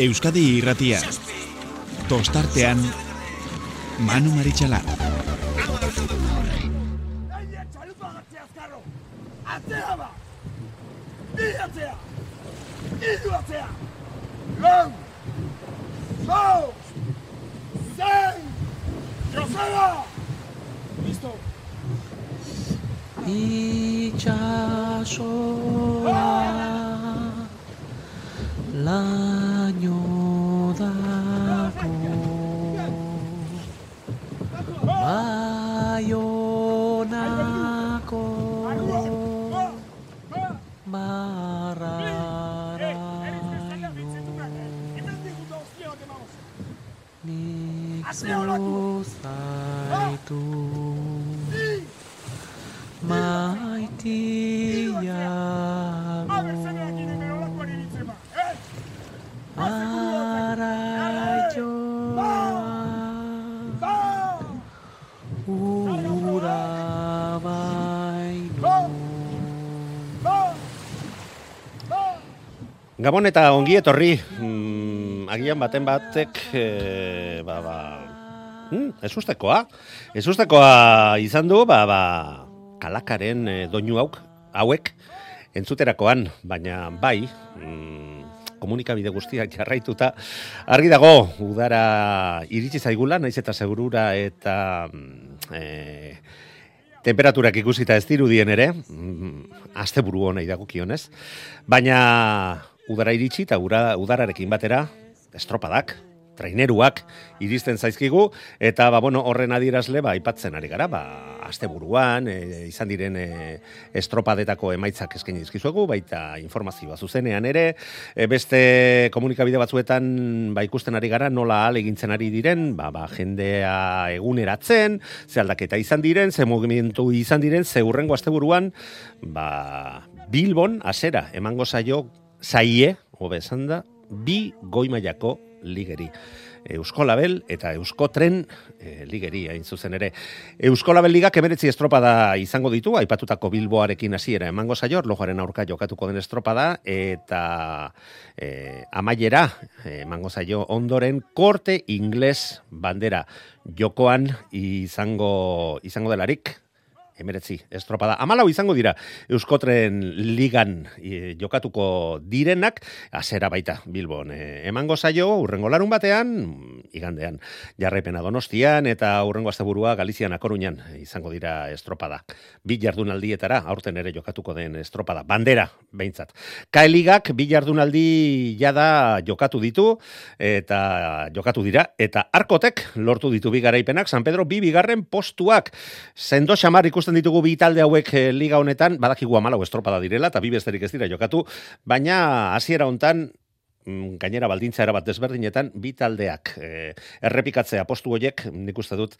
Euskadi irratia. Tostartean, Manu Maritxalar. Atzea ba! Bi atzea! Idu atzea! Lau! Zau! Zei! Joseba! Listo! itxasoa laino dako Baionako barraraino nik zuzaitu maitiago Gabon eta ongi etorri, mm, agian baten batek, e, ba, ba, mm, ez ustekoa, ez ustekoa izan du, ba, ba, kalakaren e, doinu hauk, hauek, entzuterakoan, baina bai, mm, komunikabide guztiak jarraituta, argi dago, udara iritsi zaigula, naiz eta segurura eta e, temperaturak ikusita ez dirudien ere, mm, asteburu hona idagokionez, baina udara iritsi eta udararekin batera estropadak, traineruak iristen zaizkigu. Eta ba, bueno, horren adierazle ba aipatzen ari gara, ba asteburuan e, izan diren e, estropadetako emaitzak eskaini dizkizuegu, baita informazioa zuzenean ere, e, beste komunikabide batzuetan ba ikusten ari gara nola alegintzen ari diren, ba, ba jendea eguneratzen, ze aldaketa izan diren, ze mugimendu izan diren, ze urrengo asteburuan ba Bilbon hasera emango zaio zaie, hobe esan da, bi goi mailako ligeri. Eusko Label eta Eusko Tren e, ligeri hain zuzen ere. Eusko Label ligak emeretzi estropada izango ditu, aipatutako Bilboarekin hasiera emango zaio, lojoaren aurka jokatuko den estropada, eta e, amaiera e, emango zaio ondoren korte ingles bandera jokoan izango, izango delarik, emeretzi estropada. Amalau izango dira Euskotren ligan e, jokatuko direnak, azera baita Bilbon. E, emango zaio, urrengo larun batean, igandean, jarraipena donostian, eta urrengo asteburua Galizian akoruñan izango dira estropada. Bi jardunaldietara, aurten ere jokatuko den estropada. Bandera, behintzat. Kaeligak bi jardunaldi jada jokatu ditu, eta jokatu dira, eta arkotek lortu ditu bi garaipenak, San Pedro bi bigarren postuak. Sendo xamar ikusten ditugu bi talde hauek eh, liga honetan, badakigu amalau estropada direla, eta bi besterik ez dira jokatu, baina hasiera hontan mm, gainera baldintza erabat desberdinetan, bi taldeak eh, errepikatzea postu horiek, nik uste dut,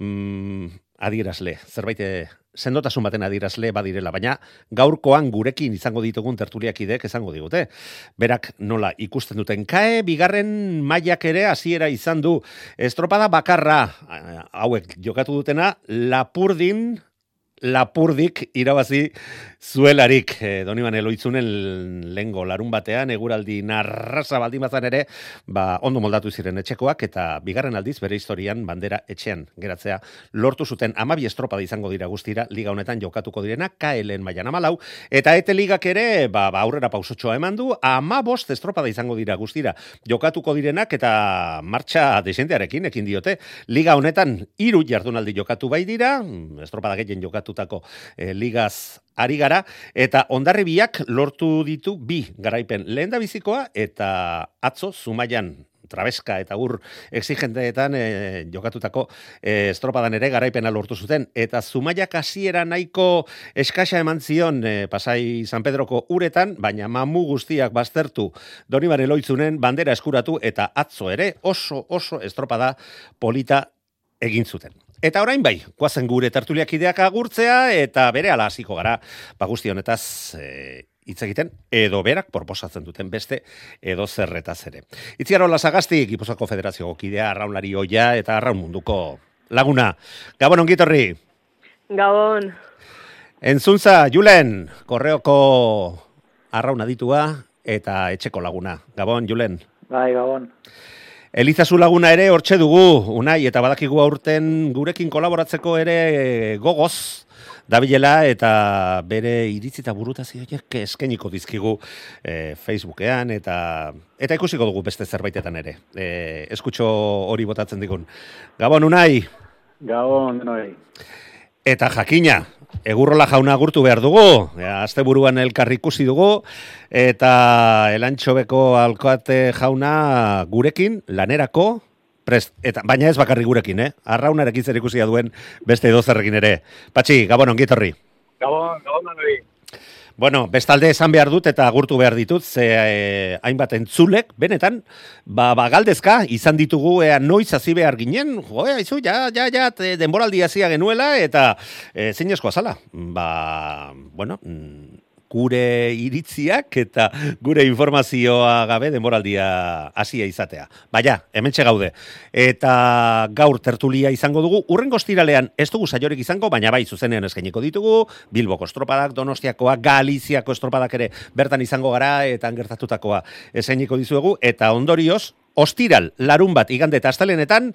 mm, adierazle, zerbait eh, sendotasun baten adierazle badirela, baina gaurkoan gurekin izango ditugun tertuliakidek izango digute. Berak nola ikusten duten. Kae, bigarren mailak ere hasiera izan du. Estropada bakarra hauek jokatu dutena, lapurdin lapurdik irabazi zuelarik. E, Doniban Eloitzunen lengo larun batean eguraldi narrasa baldin bazan ere ba, ondo moldatu ziren etxekoak eta bigarren aldiz bere historian bandera etxean geratzea lortu zuten. Amabi estropada izango dira guztira liga honetan jokatuko direna KLN mailan amalau eta ete ligak ere ba, ba aurrera pausotxoa eman du ama bost estropada izango dira guztira. Jokatuko direnak eta martxa desentearekin ekin diote. Liga honetan hiru jardunaldi jokatu bai dira estropada gehien jokatutako e, ligaz ari gara, eta ondarribiak lortu ditu bi garaipen lehen da bizikoa, eta atzo zumaian trabeska eta ur exigenteetan e, jokatutako e, estropadan ere garaipena lortu zuten. Eta zumaiak hasiera nahiko eskasa eman zion e, pasai San Pedroko uretan, baina mamu guztiak baztertu Donibane loitzunen bandera eskuratu eta atzo ere oso oso estropada polita egin zuten. Eta orain bai, guazen gure tertuliakideak agurtzea eta bere ala hasiko gara, ba guzti honetaz e, hitz egiten edo berak proposatzen duten beste edo zerretaz ere. Itziaro Lasagasti, Gipuzako Federazio kidea, arraunlari oia eta arraun munduko laguna. Gabon ongitorri. Gabon. Entzuntza, Julen, korreoko arraun aditua eta etxeko laguna. Gabon, Julen. Bai, gabon. Elizazu laguna ere hortxe dugu, unai, eta badakigu aurten gurekin kolaboratzeko ere gogoz, dabilela eta bere iritzi eta burutazioak eskeniko dizkigu e, Facebookean eta eta ikusiko dugu beste zerbaitetan ere. E, eskutxo hori botatzen digun. Gabon, unai? Gabon, denoi. Eta jakina, egurrola jauna gurtu behar dugu, azte buruan elkarri ikusi dugu, eta elantxobeko alkoate jauna gurekin, lanerako, prest, eta, baina ez bakarri gurekin, eh? Arraunarekin zer ikusia duen beste edozerrekin ere. Patxi, gabon, ongitorri. Gabon, gabon, denoi. Bueno, bestalde esan behar dut eta agurtu behar ditut, ze eh, hainbat entzulek, benetan, ba, ba galdezka, izan ditugu ea noiz hasi behar ginen, jo, aizu, ja, ja, ja, te- denboraldi hasia genuela, eta e, zein eskoa zala. Ba, bueno, mm, gure iritziak eta gure informazioa gabe denboraldia hasia izatea. Baina, hementxe gaude. Eta gaur tertulia izango dugu, urrengo ostiralean ez dugu saiorik izango, baina bai zuzenean eskainiko ditugu, Bilboko estropadak, Donostiakoa, Galiziako estropadak ere bertan izango gara, eta gertatutakoa eskainiko dizuegu, eta ondorioz, ostiral, larun bat, igande eta astelenetan,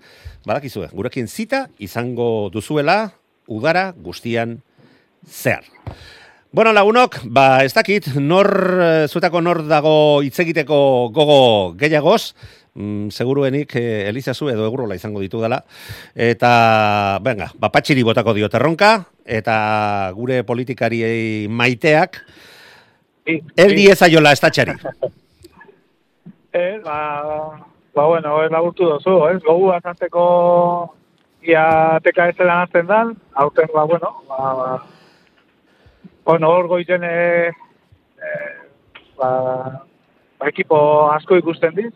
badakizue, gurekin zita izango duzuela, udara guztian zehar. Bueno, lagunok, ba, ez dakit, nor, eh, zuetako nor dago hitz egiteko gogo gehiagoz, mm, seguruenik eh, Elizazu edo Egurola izango ditu dela. Eta, venga, ba, botako dio terronka, eta gure politikariei maiteak, erdi ezaiola estatxari. Ez, ba, ba, bueno, ez laburtu dozu, ez? Gogu azazteko ia teka ez dela nazten dan, aurten, ba, bueno, ba, ba, bueno, hor goizen, e, e, ba, ba, ekipo asko ikusten diz,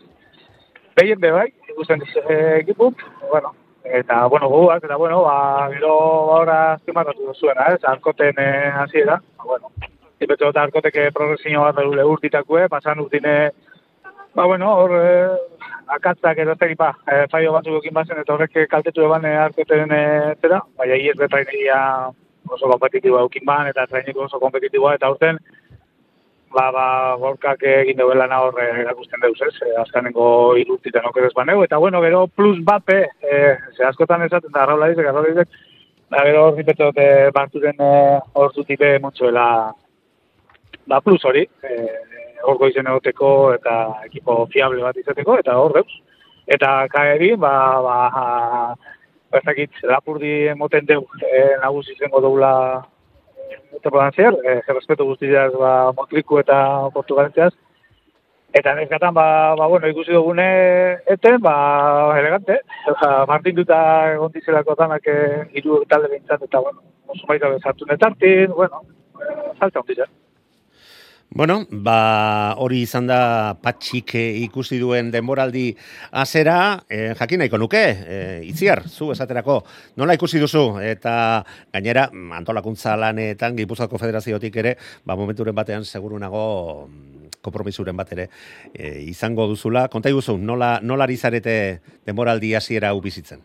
behien be bai, ikusten diz e, ekipuk, bueno, eta, bueno, goguak, eta, bueno, ba, gero, ba, ora, zimarratu duzuena, ez? Arkoten e, hasiera, ba, bueno, Ipetu eta arkoteke progresio bat dure urtitakue, pasan urtine, ba, bueno, hor, eh, akatzak ez ba, eh, faio batzuk ekin bazen, eta horrek kaltetu eban eh, arkoten eh, zera, baina iez betrainegia oso kompetitiboa eukin ban, eta traineko oso kompetitiboa, eta aurten, ba, ba, gorkak egin duela na hor eh, erakusten deuz, ez, eh, azkanengo irurtiten okerez baneu, eta bueno, gero plus bape, eh, ze askotan esaten da, arraula dizek, arraula dizek, ba, gero hor nipetot eh, barturen eh, hor zutipe mutxoela, ba, plus hori, eh, hor goizen egoteko eta ekipo fiable bat izateko, eta hor deuz. Eta kaeri, ba, ba, ez dakit, lapurdi moten deu, e, nagusi izango doula temporan zer, e, respeto guztiaz, ba, Motriku eta Portugalentzeaz, Eta neskatan, ba, ba, bueno, ikusi dugune eten, ba, elegante. Ba, Martin duta egon dizelako danak eh, hiru talde bintzat, eta, bueno, oso baita bezartu netartin, bueno, eh, salta ondizan. Bueno, ba, hori izan da patxik eh, ikusi duen denboraldi azera, eh, jakin nahiko nuke, eh, itziar, zu esaterako, nola ikusi duzu, eta gainera, antolakuntza lanetan, Gipuzkoako Federaziotik ere, ba, momenturen batean seguru nago mm, kompromisuren bat ere eh, izango duzula. Konta iguzu, nola, nola ari zarete denboraldi hasiera hau bizitzen?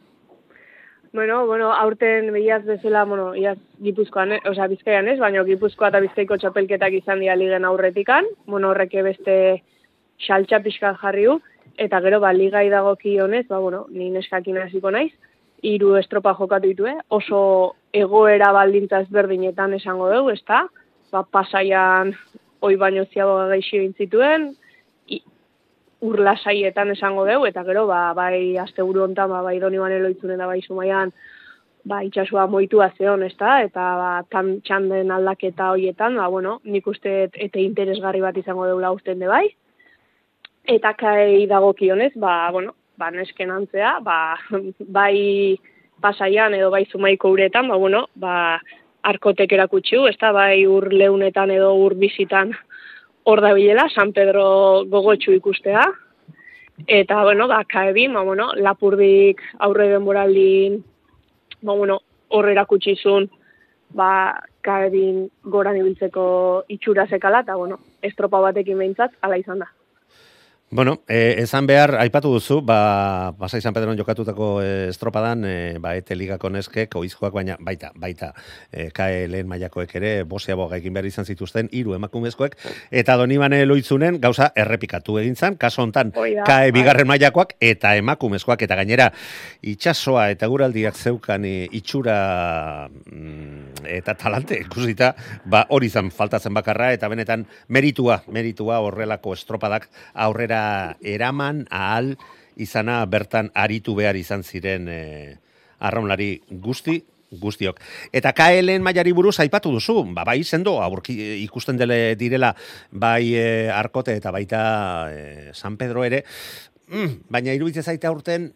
Bueno, bueno, aurten behiaz bezala, bueno, iaz Gipuzkoan, eh, osea, Bizkaian ez, baina Gipuzkoa eta Bizkaiko txapelketak izan dira ligen aurretikan, bueno, horreke beste saltxa pixka jarriu, eta gero, ba, ligai dagoki honez, ba, bueno, ni neskakin hasiko naiz, hiru estropa jokatu ditu, eh? oso egoera baldintza ezberdinetan esango dugu, ezta? Ba, pasaian oi baino ziago gaixo zituen, i- urlasaietan esango dugu, eta gero, ba, bai, asteburu hontan, ba, bai, doni banelo da, bai, sumaian, ba, itxasua moitua zeon, ez da, eta ba, tan txanden aldaketa hoietan, ba, bueno, nik uste eta interesgarri bat izango deula usten de bai. Eta kai dagokionez, ba, bueno, ba, nesken antzea, ba, bai pasaian edo bai zumaiko uretan, ba, bueno, ba, arkotek erakutxiu, ez da, bai ur leunetan edo ur bizitan hor da bilela, San Pedro gogotxu ikustea. Eta, bueno, ba, kaebin, ba, bueno, lapurdik aurre denboraldin ba, bueno, hor erakutsi zuen, ba, kaedin goran ibiltzeko itxura zekala, eta, bueno, estropa batekin behintzat, ala izan da. Bueno, eh, esan behar, aipatu duzu, ba, Pasai San Pedron jokatutako eh, estropadan, eh, ba, ete ligako neskek, oizkoak, baina baita, baita, eh, kae lehen mailakoek ere, bosia boga egin behar izan zituzten, hiru emakumezkoek, eta donibane loitzunen, gauza errepikatu egin zan, kaso hontan, kae bigarren mailakoak eta emakumezkoak, eta gainera, itxasoa eta guraldiak zeukan itxura mm, eta talante ikusita, ba, hori izan faltatzen bakarra, eta benetan meritua, meritua horrelako estropadak aurrera eraman ahal izana bertan aritu behar izan ziren eh, arraunlari guzti, guztiok. Eta KLN mailari buruz aipatu duzu, ba, bai sendo, aurki ikusten dele direla, bai eh, arkote eta baita eh, San Pedro ere, mm, baina iruditzen zaite aurten,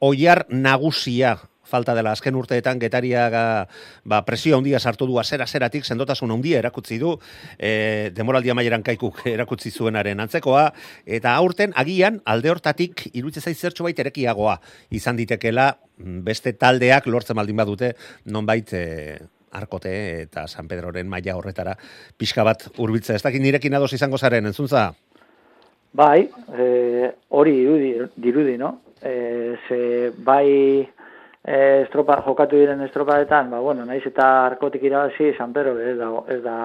oiar nagusia falta dela azken urteetan getariaga ba, presio handia sartu du azera zeratik sendotasun handia erakutzi du e, demoraldia maieran kaikuk erakutzi zuenaren antzekoa eta aurten agian alde hortatik iruditzen zait zertxo bait erekiagoa izan ditekela mm, beste taldeak lortzen baldin badute nonbait e, arkote eta San Pedroren maila horretara pixka bat hurbiltzea. Ez dakit nirekin ados izango zaren, entzuntza? Bai, e, hori dirudi, dirudi, no? E, ze bai e, estropa, jokatu diren estropadetan, ba, bueno, naiz eta arkotik irabazi, San Pedro ez da, ez da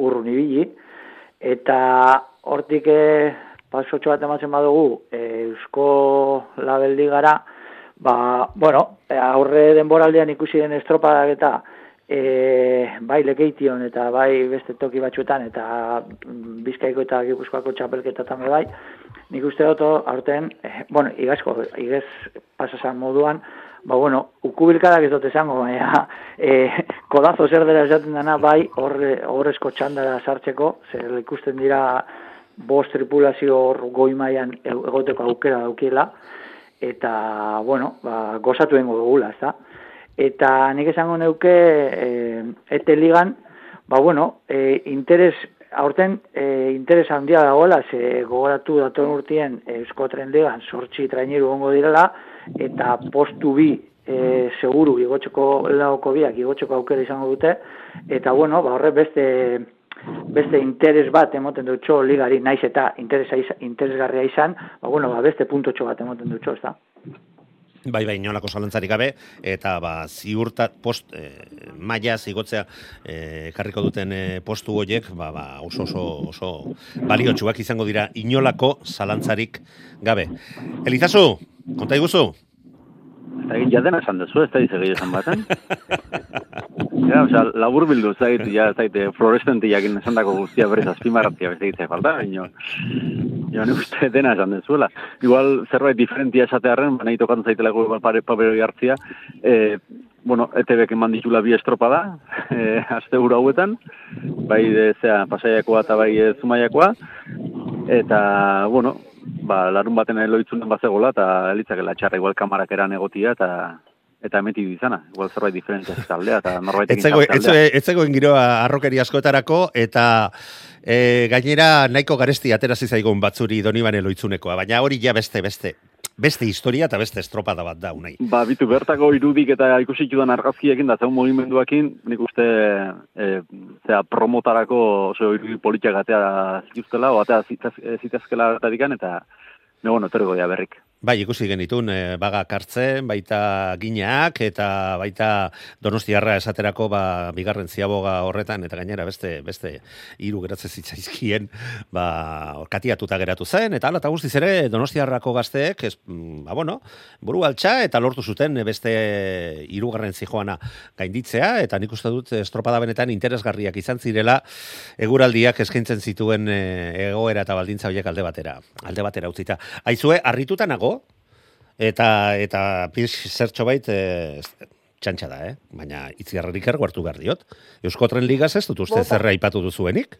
urrun ibili, eta hortik e, pasotxo bat ematzen badugu, e, Eusko Labeldi gara, ba, bueno, e, aurre denboraldean ikusi den estropadak eta e, bai lekeition eta bai beste toki batzuetan eta mm, bizkaiko eta gipuzkoako txapelketa tame bai, nik uste dut aurten, eh, bueno, igazko, igaz pasasan moduan, ba bueno, ukubilkadak ez dut esango, baina e, kodazo zer dela esaten dena bai horre, horrezko txandara sartzeko, zer ikusten dira bost tripulazio hor goi mailan egoteko aukera daukiela, eta, bueno, ba, gozatu dengo dugula, ez da? Eta nik esango neuke, e, ete ligan, ba, bueno, e, interes, aurten e, interes handia dagoela, ze gogoratu datorren urtien Eusko Tren Ligan sortxi traineru ongo direla, eta postu bi e, seguru igotzeko laoko biak igotzeko aukera izango dute, eta bueno, ba, horre beste beste interes bat emoten dutxo ligari, naiz eta interesa interesgarria izan, ba, bueno, ba, beste puntotxo bat emoten dutxo, ez da? Bai, bai, inolako zalantzarik gabe, eta ba, ziurta post, e, maia zigotzea e, ekarriko duten e, postu horiek, ba, ba, oso, oso, oso baliotsuak izango dira inolako zalantzarik gabe. Elizazu, konta iguzu? Ez da ja dena esan dezu, ez da izan esan baten. ja, osea, labur bildu, ez da ja, ez da fluorescente jakin esan dako guztia berez azpimarratzea, ez da egite falta, baina, jo, nik uste dena esan dezuela. Igual, zerbait diferentia esatearen, baina tokatzen zaitelako igual pare papero jartzia, eh, bueno, ETB-ek eman ditula bi estropada, eh, azte hauetan, bai, de, zera, pasaiakoa eta bai e, zumaiakoa, eta, bueno, ba, larun baten eloitzunen bazegola, eta elitzakela txarra igual kamarak eran egotia, eta eta emeti izana, igual zerbait diferentzia taldea, eta norbait Etzego, etzego, etzegoen giroa arrokeri askoetarako, eta e, gainera nahiko garesti aterazi zaigun batzuri donibane loitzunekoa, baina hori ja beste, beste, beste historia eta beste estropada bat da, unai. Ba, bitu, bertako irudik eta ikusi dudan argazkiekin da zeun mugimenduakin, nik uste e, zera, promotarako oso irudi politiak atea zituztela, o atea zitazkela eta, ne, bueno, etorriko dia berrik. Bai, ikusi genitun, e, baga kartzen, baita gineak, eta baita donostiarra esaterako, ba, bigarren ziaboga horretan, eta gainera beste, beste hiru geratzen zitzaizkien, ba, katiatuta geratu zen, eta ala, eta guztiz ere, donostiarrako gazteek, ez, mm, ba, bueno, buru altxa, eta lortu zuten beste hirugarren zijoana gainditzea, eta nik uste dut estropada benetan interesgarriak izan zirela, eguraldiak eskaintzen zituen e, egoera eta baldintza horiek alde batera, alde batera utzita. Aizue, arrituta nago, eta eta pix zertxo bait e, txantxa da, eh? baina itziarrerik erguartu behar diot. Eusko Tren Ligaz ez dut uste Bota. zerra ipatu duzuenik?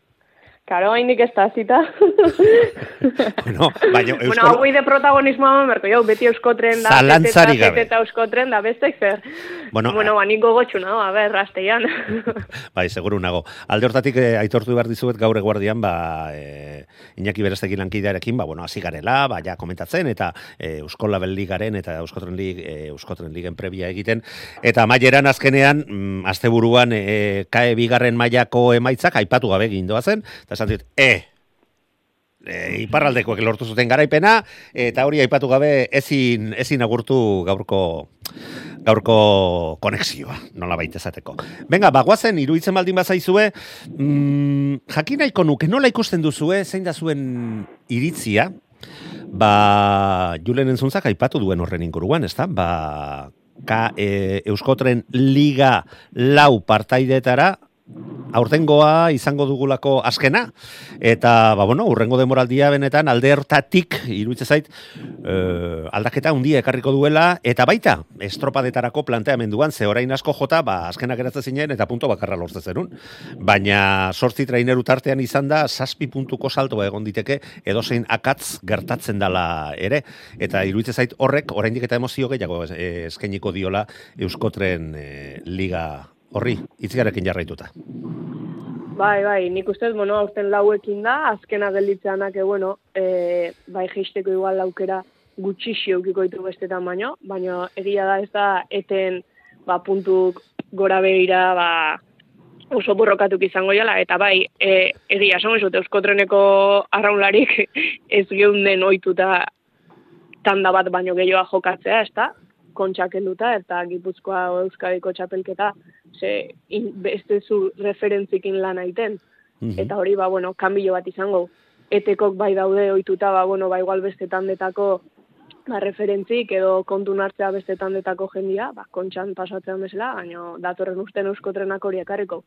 Karo, hainik ez da zita. bueno, baina Bueno, Eusko... hau de protagonismoa merko, jau, beti euskotren da, eta- gabe. eta euskotren da, bestek zer. Bueno, bueno ba, nik gogotxu nago, a ber, rasteian. Bai, seguru nago. Alde hortatik eh, aitortu behar dizuet gaur eguardian, ba, eh, Iñaki Berestekin lankidearekin, ba, bueno, hasi garela, ba, ja komentatzen, eta eh, Eusko Label Ligaren eta Euskotren, Lig, eh, Euskotren Ligen prebia egiten. Eta maileran azkenean, mm, asteburuan eh, kae bigarren mailako emaitzak aipatu gabe egin doazen, esan dit, e, e, iparraldekoek lortu zuten garaipena, eta hori aipatu gabe ezin, ezin agurtu gaurko gaurko konexioa, nola baita esateko. Venga, bagoazen, iruditzen baldin bazaizue, mm, jakin nahiko nuke, nola ikusten duzue, zein da zuen iritzia, ba, Julen entzuntzak aipatu duen horren inguruan, ezta? Ba, ka, e, Euskotren Liga lau partaidetara aurtengoa izango dugulako azkena. Eta ba bueno urrengo demoraldia benetan alde hortatik iruditzen zait eh, aldaketa handia ekarriko duela. Eta baita estropadetarako planteamenduan ze orain asko jota ba azkenak geratzen zinen eta punto bakarra lortzen zerun baina 8 traineru tartean izan da 7 puntuko saltoa egon diteke edozein akatz gertatzen dala ere. Eta iruditzen zait horrek oraindik eta emozio gehiago eh, eskainiko diola Euskotren eh, liga horri, itzigarekin jarraituta. Bai, bai, nik uste, bueno, aurten lauekin da, azkena gelditzeanak, e, bueno, e, bai geisteko igual laukera gutxixi eukiko ditu bestetan baino, baina egia da ez da eten ba, puntuk gora behira ba, oso borrokatuk izango jala, eta bai, e, egia esan esut, euskotreneko arraunlarik ez geunden oituta tanda bat baino gehiagoa jokatzea, ez da? kontxak eta gipuzkoa euskadiko txapelketa ze in, beste zu referentzikin lan aiten. Mhm. Eta hori, ba, bueno, kanbilo bat izango. Etekok bai daude ohituta, ba, bueno, ba, igual beste tandetako ba, referentzik edo kontu hartzea beste tandetako jendia, ba, kontxan pasatzean bezala, baina datorren usten euskotrenak hori ekarriko.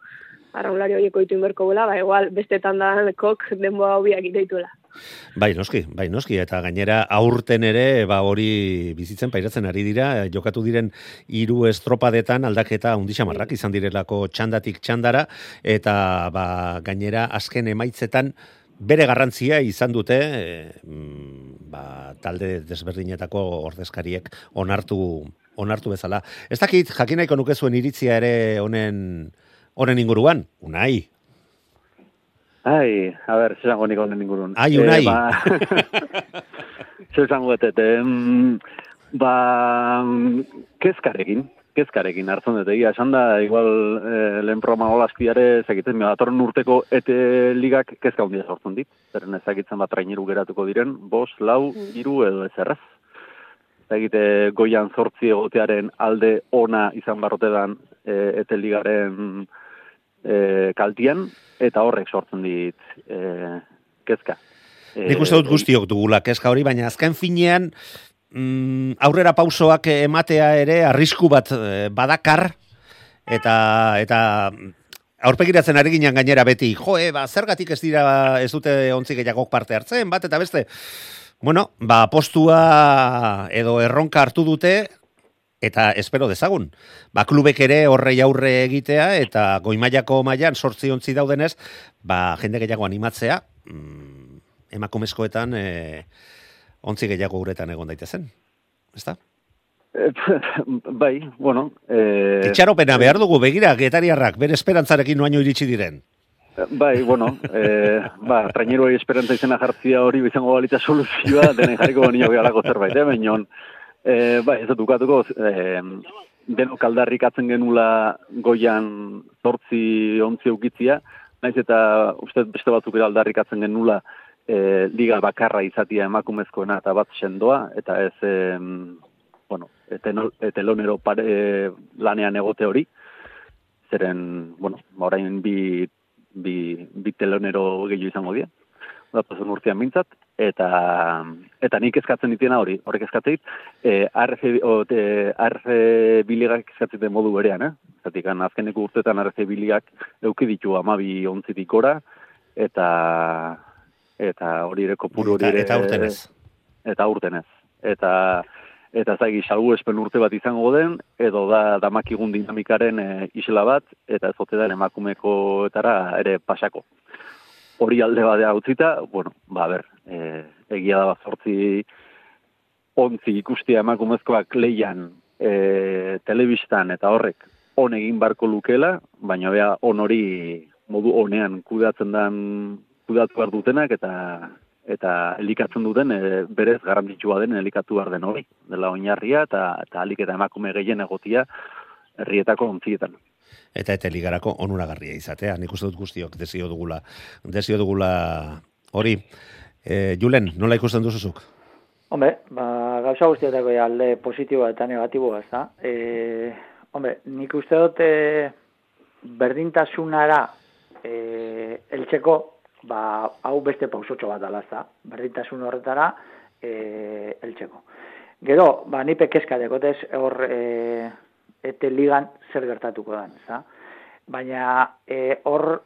Arraunlari horiek oitu inberko bela, ba, igual beste tandakok denboa hobiak iteituela. Bai, noski, bai, noski, eta gainera aurten ere, ba hori bizitzen pairatzen ari dira, jokatu diren hiru estropadetan aldaketa undixamarrak izan direlako txandatik txandara, eta ba, gainera azken emaitzetan bere garrantzia izan dute e, mm, ba, talde desberdinetako ordezkariek onartu onartu bezala. Ez dakit, jakinaiko nuke zuen iritzia ere honen honen inguruan, unai, Ai, a ber, zer zango nik honen ingurun. Ai, unai. Eh, ba, zer zango etet, em, ba, kezkarekin, kezkarekin hartzen dut, egia, esan da, igual, eh, lehen programa golazkiare, ezagitzen, datorren urteko ete ligak kezka hundia sortzen dit, zeren ezagitzen bat traineru geratuko diren, bos, lau, hiru edo ezerrez. Ezagite, goian zortzi egotearen alde ona izan barrotedan e, ete ligaren e, kaltian, eta horrek sortzen dit e, kezka. E, Nik uste dut guztiok dugula kezka hori, baina azken finean mm, aurrera pausoak ematea ere arrisku bat eh, badakar eta eta aurpegiratzen ari ginen gainera beti, jo, e, ba, zergatik ez dira ez dute ontzi gehiagok parte hartzen, bat eta beste, bueno, ba, postua edo erronka hartu dute, eta espero dezagun. Ba, klubek ere horrei aurre egitea, eta goimaiako mailan sortzi ontzi daudenez, ba, jende gehiago animatzea, mm, emakumezkoetan e, ontzi gehiago uretan egon daitezen. Ezta? Bai, bueno... Eh, Itxaropena behar dugu, begira, getariarrak, bere esperantzarekin noaino iritsi diren. Bai, bueno, eh, ba, traineruei esperantza izena jartzia hori bizango balitza soluzioa, denen jarriko nio behalako zerbait, eh, eh, bai, ez dukatuko, eh, denok aldarrikatzen genula goian zortzi ontzi eukitzia, naiz eta uste beste batzuk ere aldarrikatzen genula eh, liga bakarra izatia emakumezkoena eta bat sendoa, eta ez, eh, bueno, etelonero pare lanean egote hori, zeren, bueno, orain bi, bi, bi telonero gehiago izango dira, datozen urtean mintzat, eta, eta nik eskatzen ditena hori, horrek eskatzen dit, e, RC, o, te, RC biligak eskatzen den modu berean, eh? Zatik, azkeneko urtetan RC biligak euki ditu amabi ontzitik gora, eta eta hori ere kopuru hori ere... eta urtenez. Eta urtenez. Eta eta zagi salgu espen urte bat izango den, edo da damakigun dinamikaren e, isla bat, eta ez ote da emakumekoetara ere pasako. Hori alde badea utzita, bueno, ba, ber, e, egia da zortzi ontzi ikustia emakumezkoak leian e, telebistan eta horrek on egin barko lukela, baina bea on hori modu honean kudeatzen dan kudatu behar dutenak eta eta elikatzen duten e, berez garrantzitsua den elikatu behar den hori. Dela oinarria eta, eta alik eta emakume gehien egotia herrietako ontzietan. Eta eta ligarako onuragarria izatea, nik uste dut guztiok desio dugula, desio dugula hori. E, Julen, nola ikusten duzuzuk? Hombre, ba, gauza guztietako alde positiboa eta negatiboa, ez da? E, hombre, nik uste dut e, berdintasunara e, eltzeko, ba, hau beste pausotxo bat dala, ez da? Berdintasun horretara e, eltzeko. Gero, ba, nipe kezka dekotez hor e, ete ligan zer gertatuko da? Baina e, hor,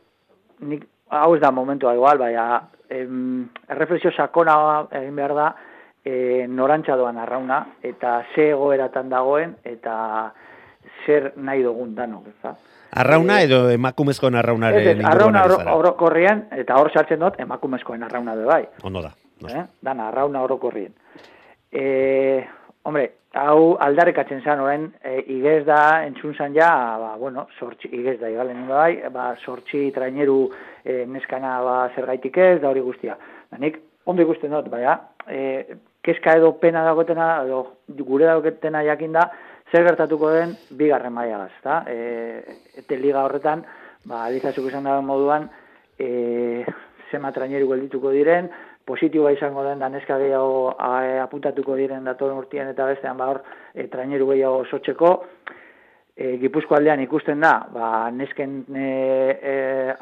nik, hau ez da momentua igual, baina em, erreflexio sakona egin behar da, e, norantza doan arrauna, eta ze egoeratan dagoen, eta zer nahi dugun danok, ez da? Arrauna edo emakumezkoen arraunaren arrauna ari oro- zara? orokorrien, eta hor sartzen dut, emakumezkoen arrauna de bai. Ondo da. Eh? Dana, arrauna orokorrien. E, hombre, hau aldarrekatzen zan, orain, e, igez da, entzun zan ja, ba, bueno, sortxi, igez da, igalen bai, ba, sortxi traineru e, neskana ba, zergaitik ez, da hori guztia. Da nik, ondo ikusten dut, baina, e, kezka edo pena dagotena, edo gure dagotena jakin da, zer gertatuko den bigarren mailagaz? E, eta liga horretan, ba, alizazuk izan da moduan, e, zema traineru geldituko diren, positiboa izango den da neska gehiago a, apuntatuko diren datorren urtean eta bestean ba hor e, traineru gehiago sotzeko e, Gipuzko aldean ikusten da ba, nesken e, e,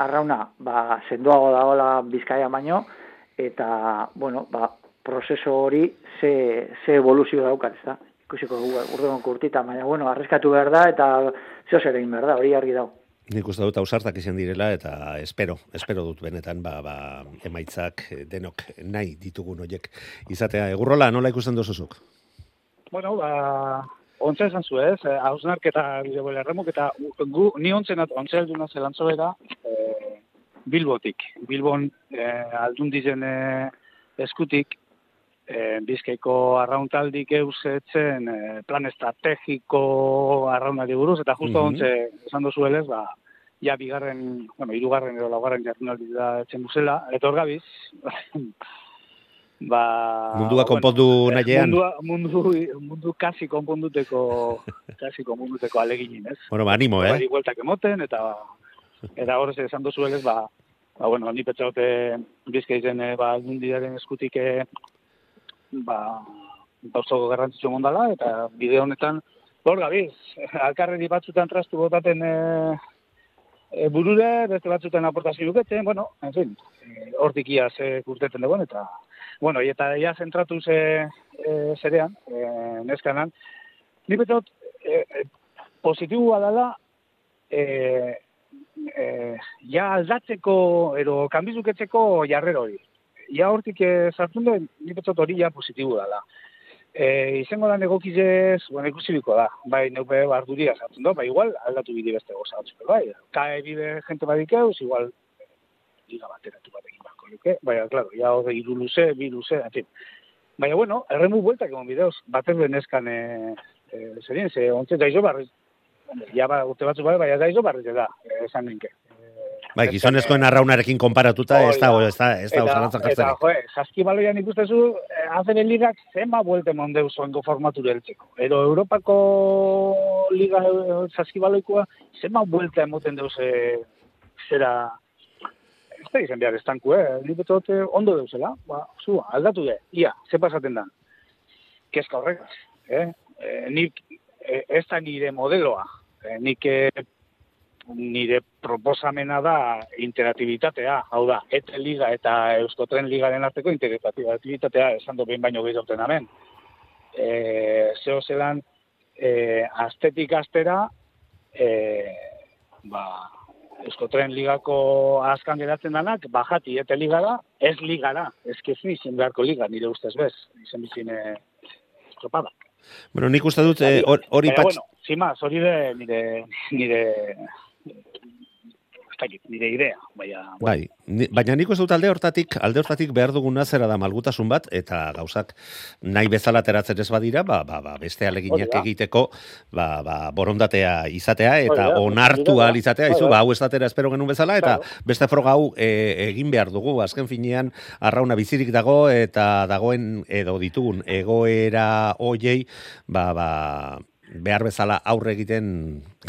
arrauna ba, sendoago dagoela bizkaia baino eta bueno, ba, prozeso hori ze, ze evoluzio daukat, ez da? Ikusiko kurtita, baina bueno, arriskatu behar da eta zeo zer egin behar da, hori argi dago. Nik uste dut ausartak izan direla eta espero, espero dut benetan ba, ba, emaitzak denok nahi ditugun hoiek izatea. Egurrola, nola ikusten duzuzuk? Bueno, ba, ontsa esan zu ez, eh, hausnarketa bide bola erremuk, eta gu, ni ontzen at, ontsa elduna zelantzobera, eh, Bilbotik. Bilbon eh, aldundizen eh, eskutik, eh, bizkaiko arrauntaldik eusetzen eh, plan estrategiko arraunari buruz, eta justo Mhm. ontze esan dozu elez, ba, ja bigarren, bueno, irugarren edo laugarren jardunaldi da etzen buzela, eta hor gabiz, ba... Mundua konpondu nahiean. Mundua, mundu, mundu kasi konponduteko, kasi konponduteko aleginin, ez? Bueno, ba, animo, eh? bueltak emoten, eta eta hor ze esan dozu elez, ba, ba, bueno, ni petxaute bizkaizen, eh, ba, aldundiaren eskutik, eh, ba, gauzoko garrantzitsu mondala, eta bide honetan, hor gabiz, alkarreri batzutan trastu botaten e, e, burure, beste batzutan aportazio duketen, bueno, en fin, e, hortik ia ze kurteten dugu, eta, bueno, eta ia zentratu ze e, zerean, e, neskanan, ni betot, e, e, positiboa dela, e, e, ja aldatzeko, ero kanbizuketzeko jarrera hori. Ja hortik e, sartzen duen, ni betot hori ja positibo dela. E, izango da negokizez, bueno, ikusi biko da, bai, neupe barduria sartzen du, bai, igual aldatu bide beste goza batzuk, bai, kae bide jente badikeuz, igual liga bateratu batekin bako luke, bai, claro, ja hori iru luze, bi luze, en fin. Baina, bueno, erremu bueltak egon bideoz, batez beneskan e, e, zerien, ze ontze daizo barri, ja ba, urte batzu bai, baina daizo barri da, esan ninke. Bai, gizonezkoen arraunarekin konparatuta ez da, ez da, ez da, zalantzan Eta, jartzerik. joe, saskibaloian ikustezu, eh, azeren ligak zenba buelte mondeu zoengo formatura heltzeko. Ero Europako liga eh, saskibaloikoa zenba buelte emoten deuz eh, zera, ez da izan behar estanku, eh? Ni betot eh, ondo deuzela, ba, zu, aldatu de, ia, ze pasaten da. Kezka horregaz, eh? eh nik, eh, ez da nire modeloa, eh, nik eh, nire proposamena da interatibitatea, hau da, ETE Liga eta Euskotren Ligaren arteko interatibitatea, esan du behin baino gehiago hemen. E, zeo zelan, e, astetik astera, e, ba, Euskotren Ligako azkan geratzen danak, bajati ETE Ligara, ez ligara, ez kezin izin beharko liga, nire ustez bez, izen bizin e, estropada. Bueno, nik uste dut eh, hor- hori Baina, patx... bueno, zimaz, hori de nire, nire, dakit, nire idea, baina, Bai, ni- baina nik uste dut alde hortatik, alde hortatik behar duguna zera da malgutasun bat, eta gauzak nahi bezala ateratzen ez badira, ba, ba, ba beste aleginak egiteko, ba, ba, borondatea izatea, eta onartu ahal izatea, izu, ba, hau ez espero genuen bezala, eta Claro. beste froga hau e, egin behar dugu, azken finean, arrauna bizirik dago, eta dagoen edo ditugun egoera hoiei, ba, ba, behar bezala aurre egiten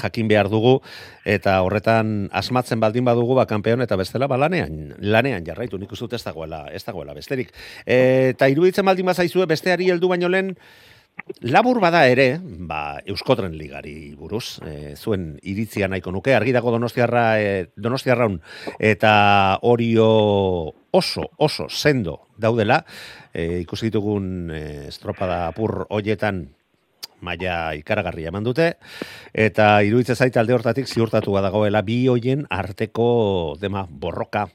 jakin behar dugu eta horretan asmatzen baldin badugu ba kanpeon eta bestela ba lanean lanean jarraitu. Nik uste ez dagoela ez dagoela besterik. Eta iruditzen baldin bazaizue besteari heldu baino lehen Labur bada ere, ba, Euskotren ligari buruz, e, zuen iritzia nahiko nuke, argi dago donostiarra, e, donostiarraun, eta orio oso, oso, sendo daudela, e, ikusi ditugun e, estropada apur hoietan maila ikaragarria eman dute, eta iruditze zait alde hortatik ziurtatu dagoela bi hoien arteko dema borroka.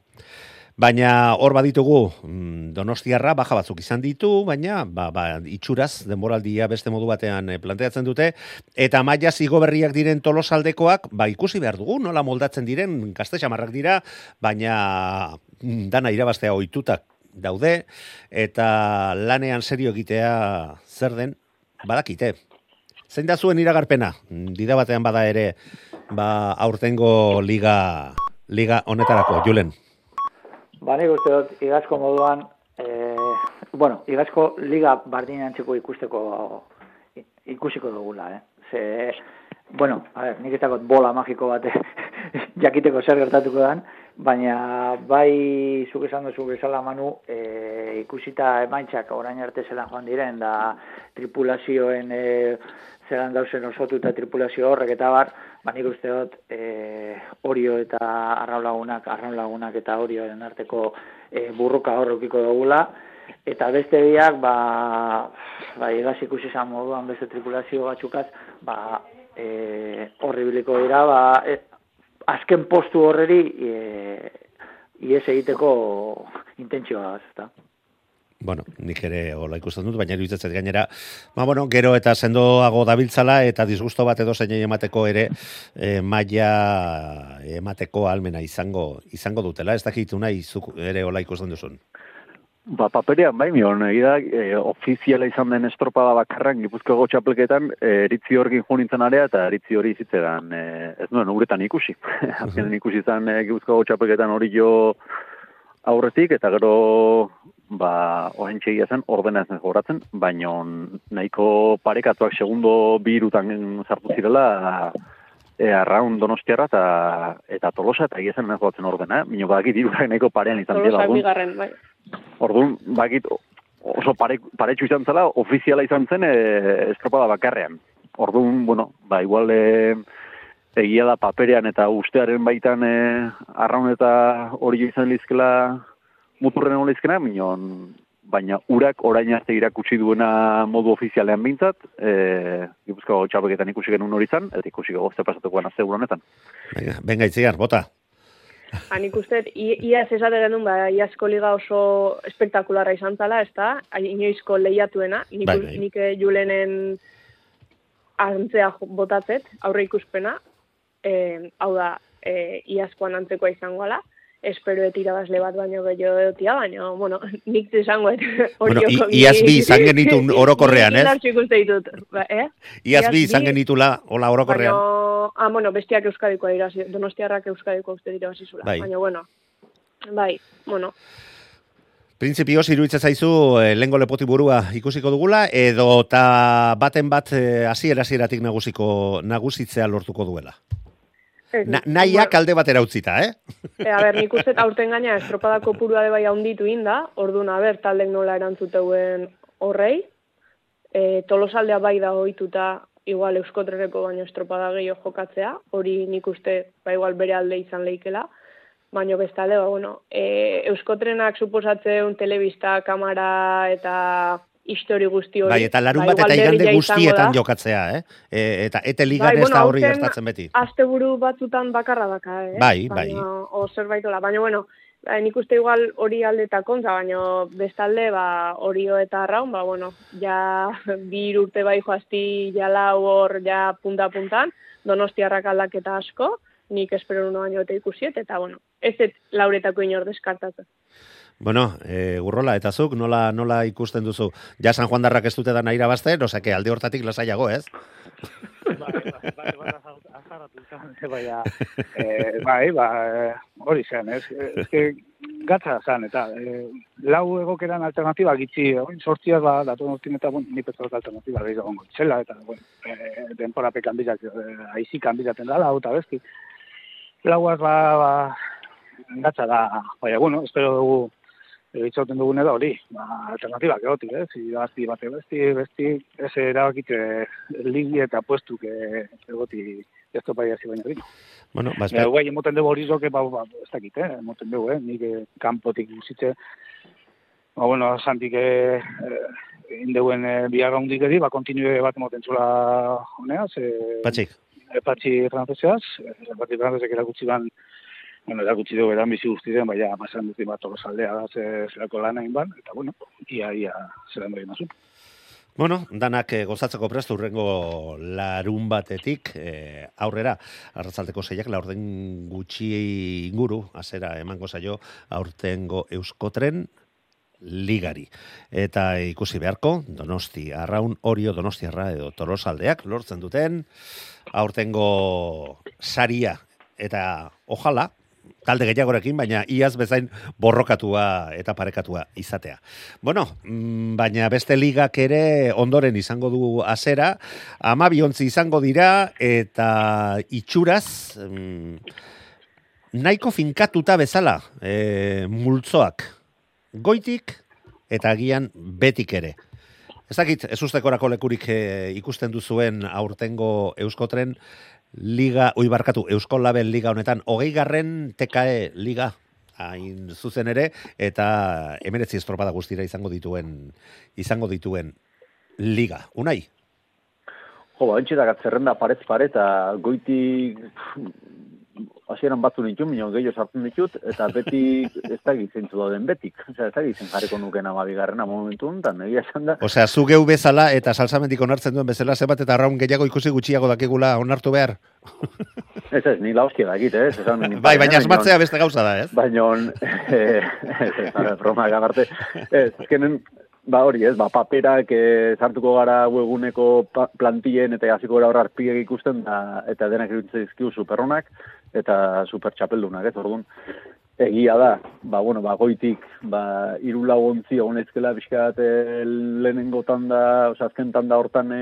Baina hor baditugu mm, Donostiarra baja batzuk izan ditu, baina ba, ba, itxuraz denboraldia beste modu batean eh, planteatzen dute. Eta maila zigo berriak diren tolosaldekoak ba ikusi behar dugu nola moldatzen diren kaste xamarrak dira, baina mm, dana irabaztea ohitutak daude. Eta lanean serio egitea zer den badakite. Zein da zuen iragarpena? Dida batean bada ere ba aurtengo liga liga honetarako Julen. Ba, nik uste dut, igazko moduan, e, bueno, igazko liga bardin antzeko ikusteko ikusiko dugula, eh? Ze, bueno, a ver, nik ez bola magiko bate jakiteko zer gertatuko dan, baina bai zuk esan duzu bezala manu e, ikusita emaintzak orain arte zelan joan diren da tripulazioen e, zelan dausen osotu eta tripulazio horrek eta bar, ba nik uste dut e, orio eta arraulagunak, arraulagunak eta orioen arteko e, burruka horrekiko dugula, eta beste biak, ba, ba igaz ikusi izan moduan beste tripulazio batxukaz, ba, e, horri biliko dira, ba, e, azken postu horreri e, ies egiteko intentzioa, ezta bueno, nik ere hola ikusten dut, baina iruditzen gainera, ba, bueno, gero eta sendoago dabiltzala eta disgusto bat edo zeinei emateko ere e, maila emateko almena izango izango dutela, ez dakitu nahi zuk ere hola ikusten duzun. Ba, paperean, bai, mion, da, e, ofiziala izan den estropada bakarran, gipuzko txapelketan, e, eritzi horgin junintzen area, eta eritzi hori izitzeran, e, ez nuen, uretan ikusi. Azken ikusi izan, e, gipuzko txapelketan hori jo aurretik, eta gero ba, ohen txegia zen, ordena ez joratzen, baina nahiko parekatuak segundo bi irutan zartu zirela, e, arraun donostiara eta, eta tolosa, eta egia zen nahi joatzen ordena, eh? Bino, bakit irutak nahiko parean izan dira. Tolosa bigarren, bai. Orduan, bakit oso pare, paretxu izan zela, ofiziala izan zen e, estropada bakarrean. Orduan, bueno, ba, igual e, egia da paperean eta ustearen baitan e, arraun eta hori izan lizkela muturren egon lehizkena, minon, baina urak orain arte irakutsi duena modu ofizialean bintzat, e, Gipuzko txapeketan ikusi genuen hori zan, eta ikusi gozte pasatuko gana honetan. Venga, venga itziar, bota. Han ikustet, iaz esate genuen, ba, iazko liga oso espektakularra izan zala, ez da, inoizko lehiatuena, nik, bai, bai. nik eh, julenen antzea botatzet, aurre ikuspena, e, hau da, e, iazkoan antzekoa izango ala, espero et irabazle bat baino gehiago edotia, baina, bueno, nik esango et bueno, iaz bi izan genitu orokorrean, ez? ditut, ba, eh? Iaz bi izan genitula, hola orokorrean. Baina, ah, bueno, bestiak euskadikoa irazi, donostiarrak euskadiko uste dira bazizula. Bai. Baina, bueno, bai, bueno. Printzipioz, iruditzen zaizu, eh, lengo lepoti burua ikusiko dugula, edo ta baten bat eh, hasiera hasieratik nagusiko nagusitzea lortuko duela. Na, nahiak alde batera utzita, eh? E, a ber, nik uste aurten gaina estropadako purua de bai haunditu inda, orduan, a ber, taldek nola erantzuteuen horrei, e, tolosaldea bai da hoituta igual euskotrereko baino estropada gehiago jokatzea, hori nik uste, ba igual bere alde izan leikela, baino bestalde, ba, bueno, e, euskotrenak suposatzeun telebista, kamera eta histori guzti hori. Bai, eta larun bat eta igande guztietan jokatzea, eh? E, eta ete ligan bai, ez da horri gertatzen beti. Azte buru batzutan bakarra daka, eh? Bai, bai. O zerbaitola, baina bueno, bai, nik uste igual hori alde eta kontza, baina bestalde, ba, horio eta arraun, ba, bueno, ja bi urte bai joazti jala hor, ja punta-puntan, donostiarrak aldaketa asko, nik espero uno baino eta ikusiet, eta bueno, ez ez lauretako inor deskartatzen. Bueno, e, urrola, eta zuk, nola, nola ikusten duzu? Ja, San Juan darrak ez dute da nahi irabazte, no seke, alde hortatik lasaiago, ez? bai, bai, bai, bai, hori zen, ez? Ez gatza zan, eta e, lau egokeran alternatiba gitzi, oin sortziaz ba, datu nortin eta bon, ni petzot alternatiba gehi egongo txela, eta bueno, e, denpora pekan bizat, e, aizikan bizaten da, lau eta besti. Lauaz ba, ba, gatza da, baina, bueno, espero dugu, e, itxauten dugun edo hori, ba, alternatiba gehotik, ez, eh? basti bate besti, besti, ez erabakite ligi eta puestuk e, egoti ez topa hasi baina bino. Bueno, ba, Ja, espera, guai, emoten dugu hori zoke, ba, ba, ez dakit, eh? emoten dugu, eh? nik eh, kanpotik guzitze, ba, bueno, santik eh, eh, indeuen eh, biharra hundik edi, ba, kontinue bat emoten zula honeaz, eh, patxik. eh, patxi franceseaz, eh, patxi francesek erakutsi ban, bueno, erakutsi dugu eran bizi guztien, baina pasan dut bat tolosaldea da, ze, zerako lan egin ban, eta bueno, ia, ia, zelan doi nazu. Bueno, danak eh, gozatzeko prest urrengo larun batetik eh, aurrera arratzaldeko zeiak laurden gutxi inguru azera emango zaio aurtengo euskotren ligari. Eta ikusi beharko, donosti, arraun orio donostiarra edo torosaldeak lortzen duten aurtengo saria eta ojala, talde gehiagorekin, baina iaz bezain borrokatua eta parekatua izatea. Bueno, mm, baina beste ligak ere ondoren izango du azera, ama biontzi izango dira eta itxuraz mm, nahiko finkatuta bezala e, multzoak goitik eta agian betik ere. Ez dakit, ez ustekorako lekurik e, ikusten duzuen aurtengo euskotren liga, oi barkatu, Eusko Label liga honetan, hogei garren TKE liga hain zuzen ere, eta emeretzi estropada guztira izango dituen izango dituen liga. Unai? Jo, ba, entxetak zerrenda paretz pare, eta goitik hasieran batzu nituen, minio gehiago sartzen ditut, eta beti ez da gizentzu dauden betik. Osea, ez da gizen jarriko nuken ama bigarrena momentu honetan, egia esan da. Osea, zu geu bezala eta salsamendik onartzen duen bezala zebat eta raun gehiago ikusi gutxiago dakigula onartu behar. Ez ez, ni lauskia da egite, ez? Esan, Bai, baina asmatzea beste gauza da, ez? Baina, eh, ez, broma gabarte, ez, azkenen, ba hori, ez, ba, paperak eh, sartuko gara webguneko pa, plantien eta hasiko gara hor arpiek ikusten, da, eta denak iruditzen dizkigu superronak, eta super txapeldunak, ez, orduan, egia da, ba, bueno, ba, goitik, ba, iru lagontzi honezkela pixkat eh, lehenengo tanda, oza, azken tanda hortan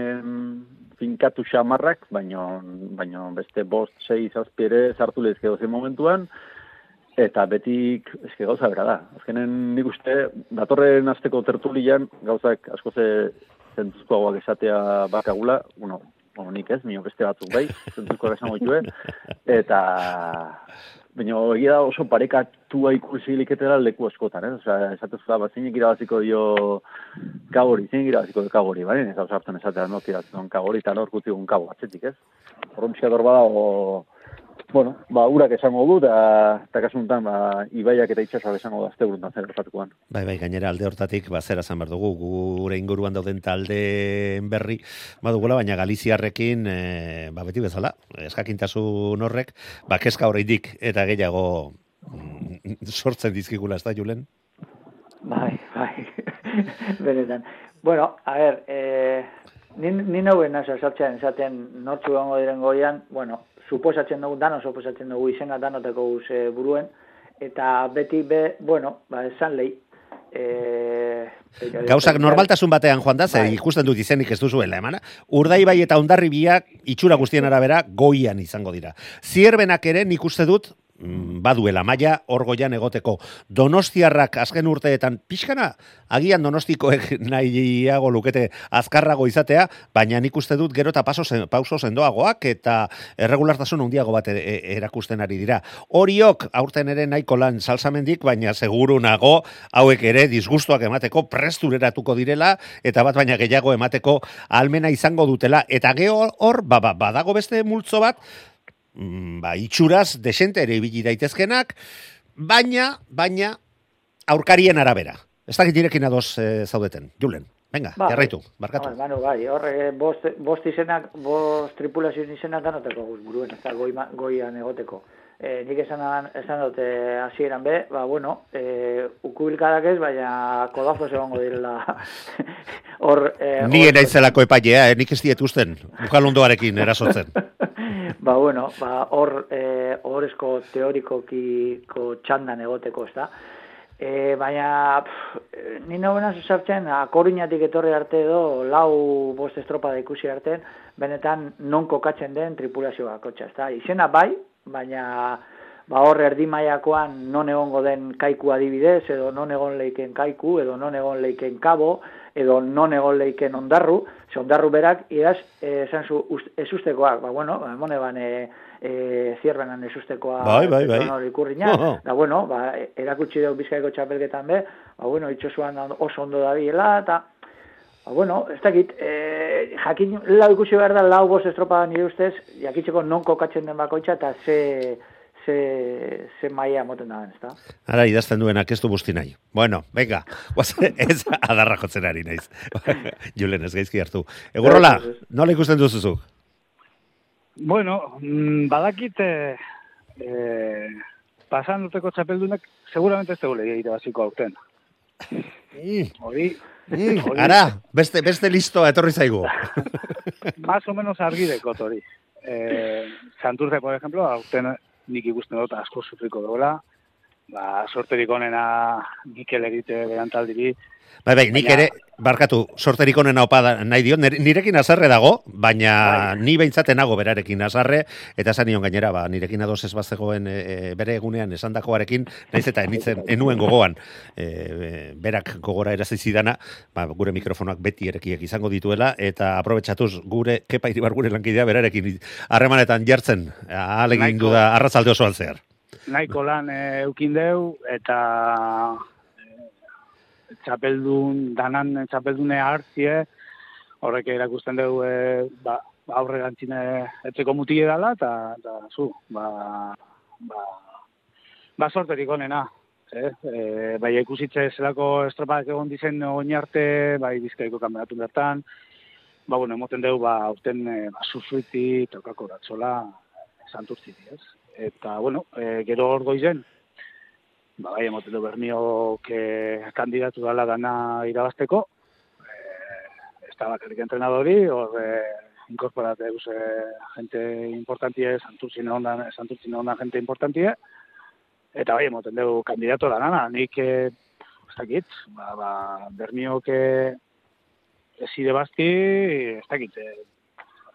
finkatu xamarrak, baino, baino beste bost, sei, zazpi ere sartu lehizke dozen momentuan, eta betik, eske gauza bera da. Azkenen nik uste, datorren azteko tertulian, gauzak asko ze zentzuzkoagoak esatea bakagula, bueno, bueno, nik ez, mino beste batzuk bai, zentzuzkoak esango ditue, eta Baina egia da oso parekatua ikusi liketela leku askotan, eh? Osea, esatez da, bat zinek irabaziko dio kagori, zinek irabaziko dio kagori, bai? Ez hau sartzen esatea, no kagori, eta nor gutzi un kago atzetik, ez? Horren pixka dor bada, o... bueno, ba, urak esango du, eta, eta kasu honetan, ba, ibaiak eta itxasoak esango da, azte buruntan zer gertatukoan. Bai, bai, gainera alde hortatik, ba, zera zan behar dugu, gure inguruan dauden taldeen berri, badugula, baina Galiziarrekin, e, ba, beti bezala, eskakintasun horrek, ba, keska horreidik, eta gehiago mm, sortzen dizkigula, ez da, Julen? Bai, bai, benetan. Bueno, a ver, eh, ni, ni nauen naso sartzen esaten nortzu gongo diren goian, bueno, suposatzen dugu, dano suposatzen dugu izena danoteko guz eh, buruen, eta beti be, bueno, ba, esan lehi, eh, Gauzak normaltasun batean joan da, Bai. ikusten dut izenik ez duzuela emana. Urdaibai eta ondarri biak itxura guztien arabera goian izango dira. Zierbenak ere nik uste dut baduela maila hor goian egoteko. Donostiarrak azken urteetan pixkana, agian donostikoek nahiago lukete azkarrago izatea, baina nik uste dut gero eta paso zen, pauso sendoagoak eta erregulartasun handiago bat e- e- erakusten ari dira. Horiok aurten ere nahiko lan salsamendik, baina seguru nago hauek ere disgustuak emateko prestureratuko direla eta bat baina gehiago emateko almena izango dutela eta geho hor ba, ba, badago beste multzo bat mm, ba, itxuraz desente ere ibili daitezkenak, baina, baina, aurkarien arabera. Ez dakit direkin adoz e, zaudeten. Julen, venga, Bai. jarraitu, barkatu. Bai, Manu, bai, hor, eh, bost, bost izenak, bost tripulazioen izenak danoteko guz buruen, ez da goi, goian egoteko. E, nik esan, esan dute hasieran be, ba, bueno, e, ukubilkadak ez, baina kodazos egongo direla hor... E, Ni naizelako epailea, eh, nik ez diet usten, erasotzen. ba, bueno, ba, hor, e, horrezko teorikokiko txandan egoteko, ez da? E, baina, pff, ni nobena zuzartzen, akoruñatik etorri arte edo, lau bost estropa da ikusi arte, benetan non kokatzen den tripulazio bakotxa, ezta? Izena bai, baina ba hor erdi mailakoan non egongo den kaiku adibidez, edo non egon leiken kaiku, edo non egon leiken kabo, edo non egon leiken ondarru, ze ondarru berak, iaz, eh, esan zu, ust- ezustekoak, ba, bueno, ba, mone ban, e, e, zierbenan ezustekoa, Bai, bai, bai. hori ikurriña, Oh, oh. da, bueno, ba, erakutsi dugu bizkaiko txapelketan be, ba, bueno, itxosuan oso ondo dabiela, eta, bueno, ez dakit, e, jakin, lau ikusi behar da, lau bost estropa nire ustez, jakitzeko non kokatzen den bakoitza, eta ze, ze, ze maia moten da, ez da? Ara idazten duenak ez du busti nahi. Bueno, venga, guaz, ez adarra jotzen ari naiz. Julen, ez gaizki hartu. Egurrola, nola ikusten duzuzuk? Bueno, mm, badakit eh, eh, pasan urteko txapeldunak seguramente ez tegule irabaziko aurten. Hori, Mm, ara, beste, beste listoa etorri zaigu. más o menos argi dekot hori. Eh, Santurce, por ejemplo, aurten nik ikusten dut asko sufriko duela, ba, sorterik onena Mikel egite berantaldiri, Bai, bai, nik ere, barkatu, sorterik onena opa nahi dio, nire- nirekin azarre dago, baina ni beintzaten nago berarekin azarre, eta esan nion gainera, ba, nirekin ados ez bazegoen e, e, bere egunean esandakoarekin, naiz eta enitzen, enuen gogoan, e, e, berak gogora erazizidana, ba, gure mikrofonoak beti erekiek izango dituela, eta aprobetsatuz gure, kepa iribar gure lankidea berarekin harremanetan jartzen, alegin du da arrazalde osoan zehar. Nahiko lan e, eukin deu, eta e, txapeldun, danan txapeldune hartzie, horrek erakusten dugu e, ba, aurre gantzine etzeko mutile dela, eta, eta zu, ba, ba, ba sorterik onena. Eh? E, bai ikusitze zelako estropak egon dizen oin arte, bai bizkaiko kameratu bertan, ba, bueno, emoten dugu, ba, aurten e, ba, sufriti, tokako ratzola, santurtziti, ez? Eta, bueno, e, gero hor goizen, ba, bai, emoten du bermiok e, kandidatu dala dana irabazteko, e, ez da bakarrik entrenadori, hor e, inkorporate eus e, gente importantie, santurtzin ondan, santurtzin ondan gente importantie, eta bai, emoten dugu kandidatu dana, nik, e, ez dakit, ba, ba, bermiok e, ez idebazti, ez dakit, e,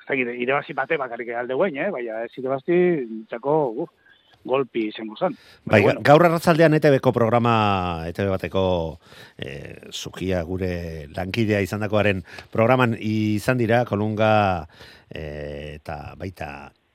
ez dakit, irabazi bate bakarrik alde guen, eh? baina ez idebazti, txako, uh, golpi izango zen. Bai, Baina, gaur arratzaldean ETB-ko programa, ETB bateko e, zukia gure lankidea izandakoaren programan izan dira, kolunga e, eta baita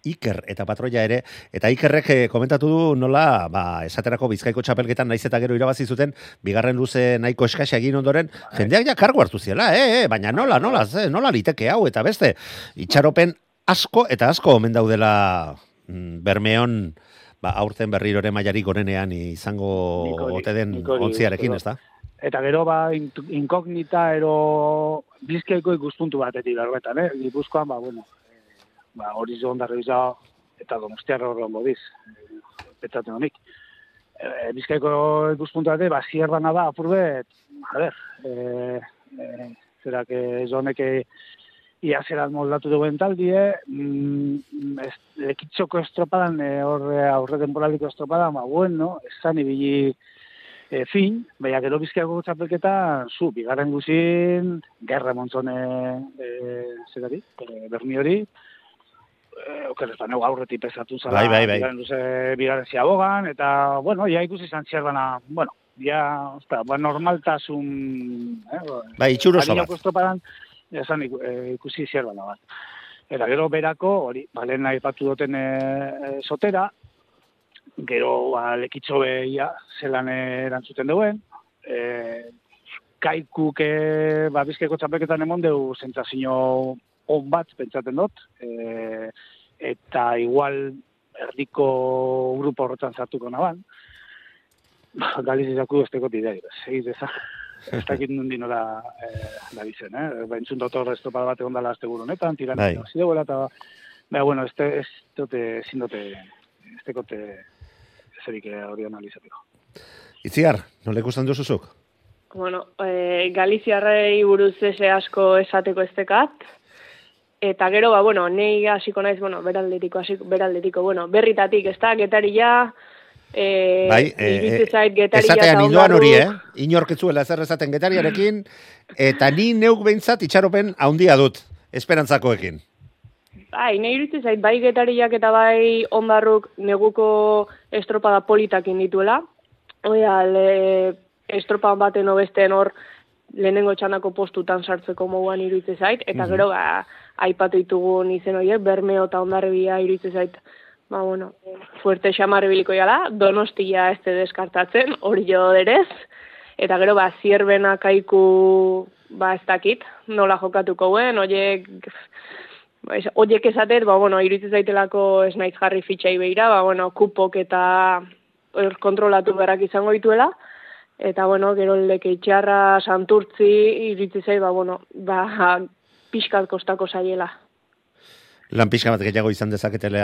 Iker eta patroia ere, eta Ikerrek eh, komentatu du nola, ba, esaterako bizkaiko txapelketan naiz eta gero irabazi zuten, bigarren luze nahiko eskaxa egin ondoren, jendeak ja kargu hartu ziela, eh, eh, baina nola, nola, ze, nola liteke hau, eta beste, itxaropen asko eta asko omen daudela mm, Bermeon, ba, aurten berrirore mailarik gorenean izango ote den ontziarekin, ez da? Eta gero ba inkognita ero bizkaiko ikuspuntu batetik berbetan, eh? Gipuzkoan, ba, bueno, ba, hori zondarro iza eta donostiarra horrengo biz, eh, petzaten honik. Eh, bizkaiko ikuspuntu batetik, ba, zierbana da, apurbet, a ber, eh, eh, zerak zonek eh, ia zeran moldatu duen taldie, mm, ez, ekitzoko estropadan, eh, hor aurre temporaliko estropadan, ba, bueno, esan ibili e, fin, baina gero bizkiako txapelketa, zu, bigarren guzin, gerra montzone, e, zerari, e, bermi hori, e, oker ez da, neu aurretik pesatu zala, Bai, bai, bai. bigarren luze, bigarren ziabogan, eta, bueno, ja ikusi izan txerbana, bueno, ja, osta, ba, normaltasun, eh, Bai, itxuroso bat. Arinako estropadan, esan eh, ikusi zierbana bat. Eta gero berako, hori, balen aipatu duten e, e, sotera, gero ba, lekitxo behia zelan erantzuten duen, e, kaikuk e, ba, bizkaiko txapelketan emon deu zentzazio on bat, pentsaten dut, e, eta igual erdiko grupo horretan zartuko naban, ba, galizizako esteko tidea, segiz eza. Ez dakit nundi nola eh, da bizen, eh? Ba, entzun dut horre estropada bat egon dela azte honetan, tiran Bai. bai. zideuela, eta, ba, bueno, ez ez dute, ezin dute, ez dekote zerik eh, hori analizatiko. Itziar, nola ikusten duzuzuk? Bueno, e, Galiziarrei buruz ese asko esateko estekat. Eta gero, ba, bueno, nei hasiko naiz, bueno, beraldetiko, hasiko, beraldetiko, bueno, berritatik, ez da, getaria, E, Bai, e, zait getaria esatean indoan hori, eh? Ondarruk- Inork ez zuela ezer esaten getariarekin, eta ni neuk behintzat itxaropen handia dut, esperantzakoekin. Bai, nahi iruditzen zait, bai getariak eta bai ondarruk neguko estropada politakin dituela. Oia, le, estropa baten obesten hor lehenengo txandako postutan sartzeko moguan iruditzen zait, eta gero ba, aipatu ditugun izen horiek, Bermeo eta Ondarribia iruditzen zait, ba, bueno, fuerte xamar biliko jala, donostia ez te deskartatzen, hori jo derez, eta gero, ba, zierbena kaiku, ba, ez dakit, nola jokatuko guen, horiek, ba, horiek esatet, ba, bueno, iruditzen zaitelako ez naiz jarri fitxai behira, ba, bueno, kupok eta hor kontrolatu berak izango dituela, eta, bueno, gero leke itxarra, santurtzi, iruditzen zait, ba, bueno, ba, pixkat kostako zaiela. Lan pixka bat gehiago izan dezaketela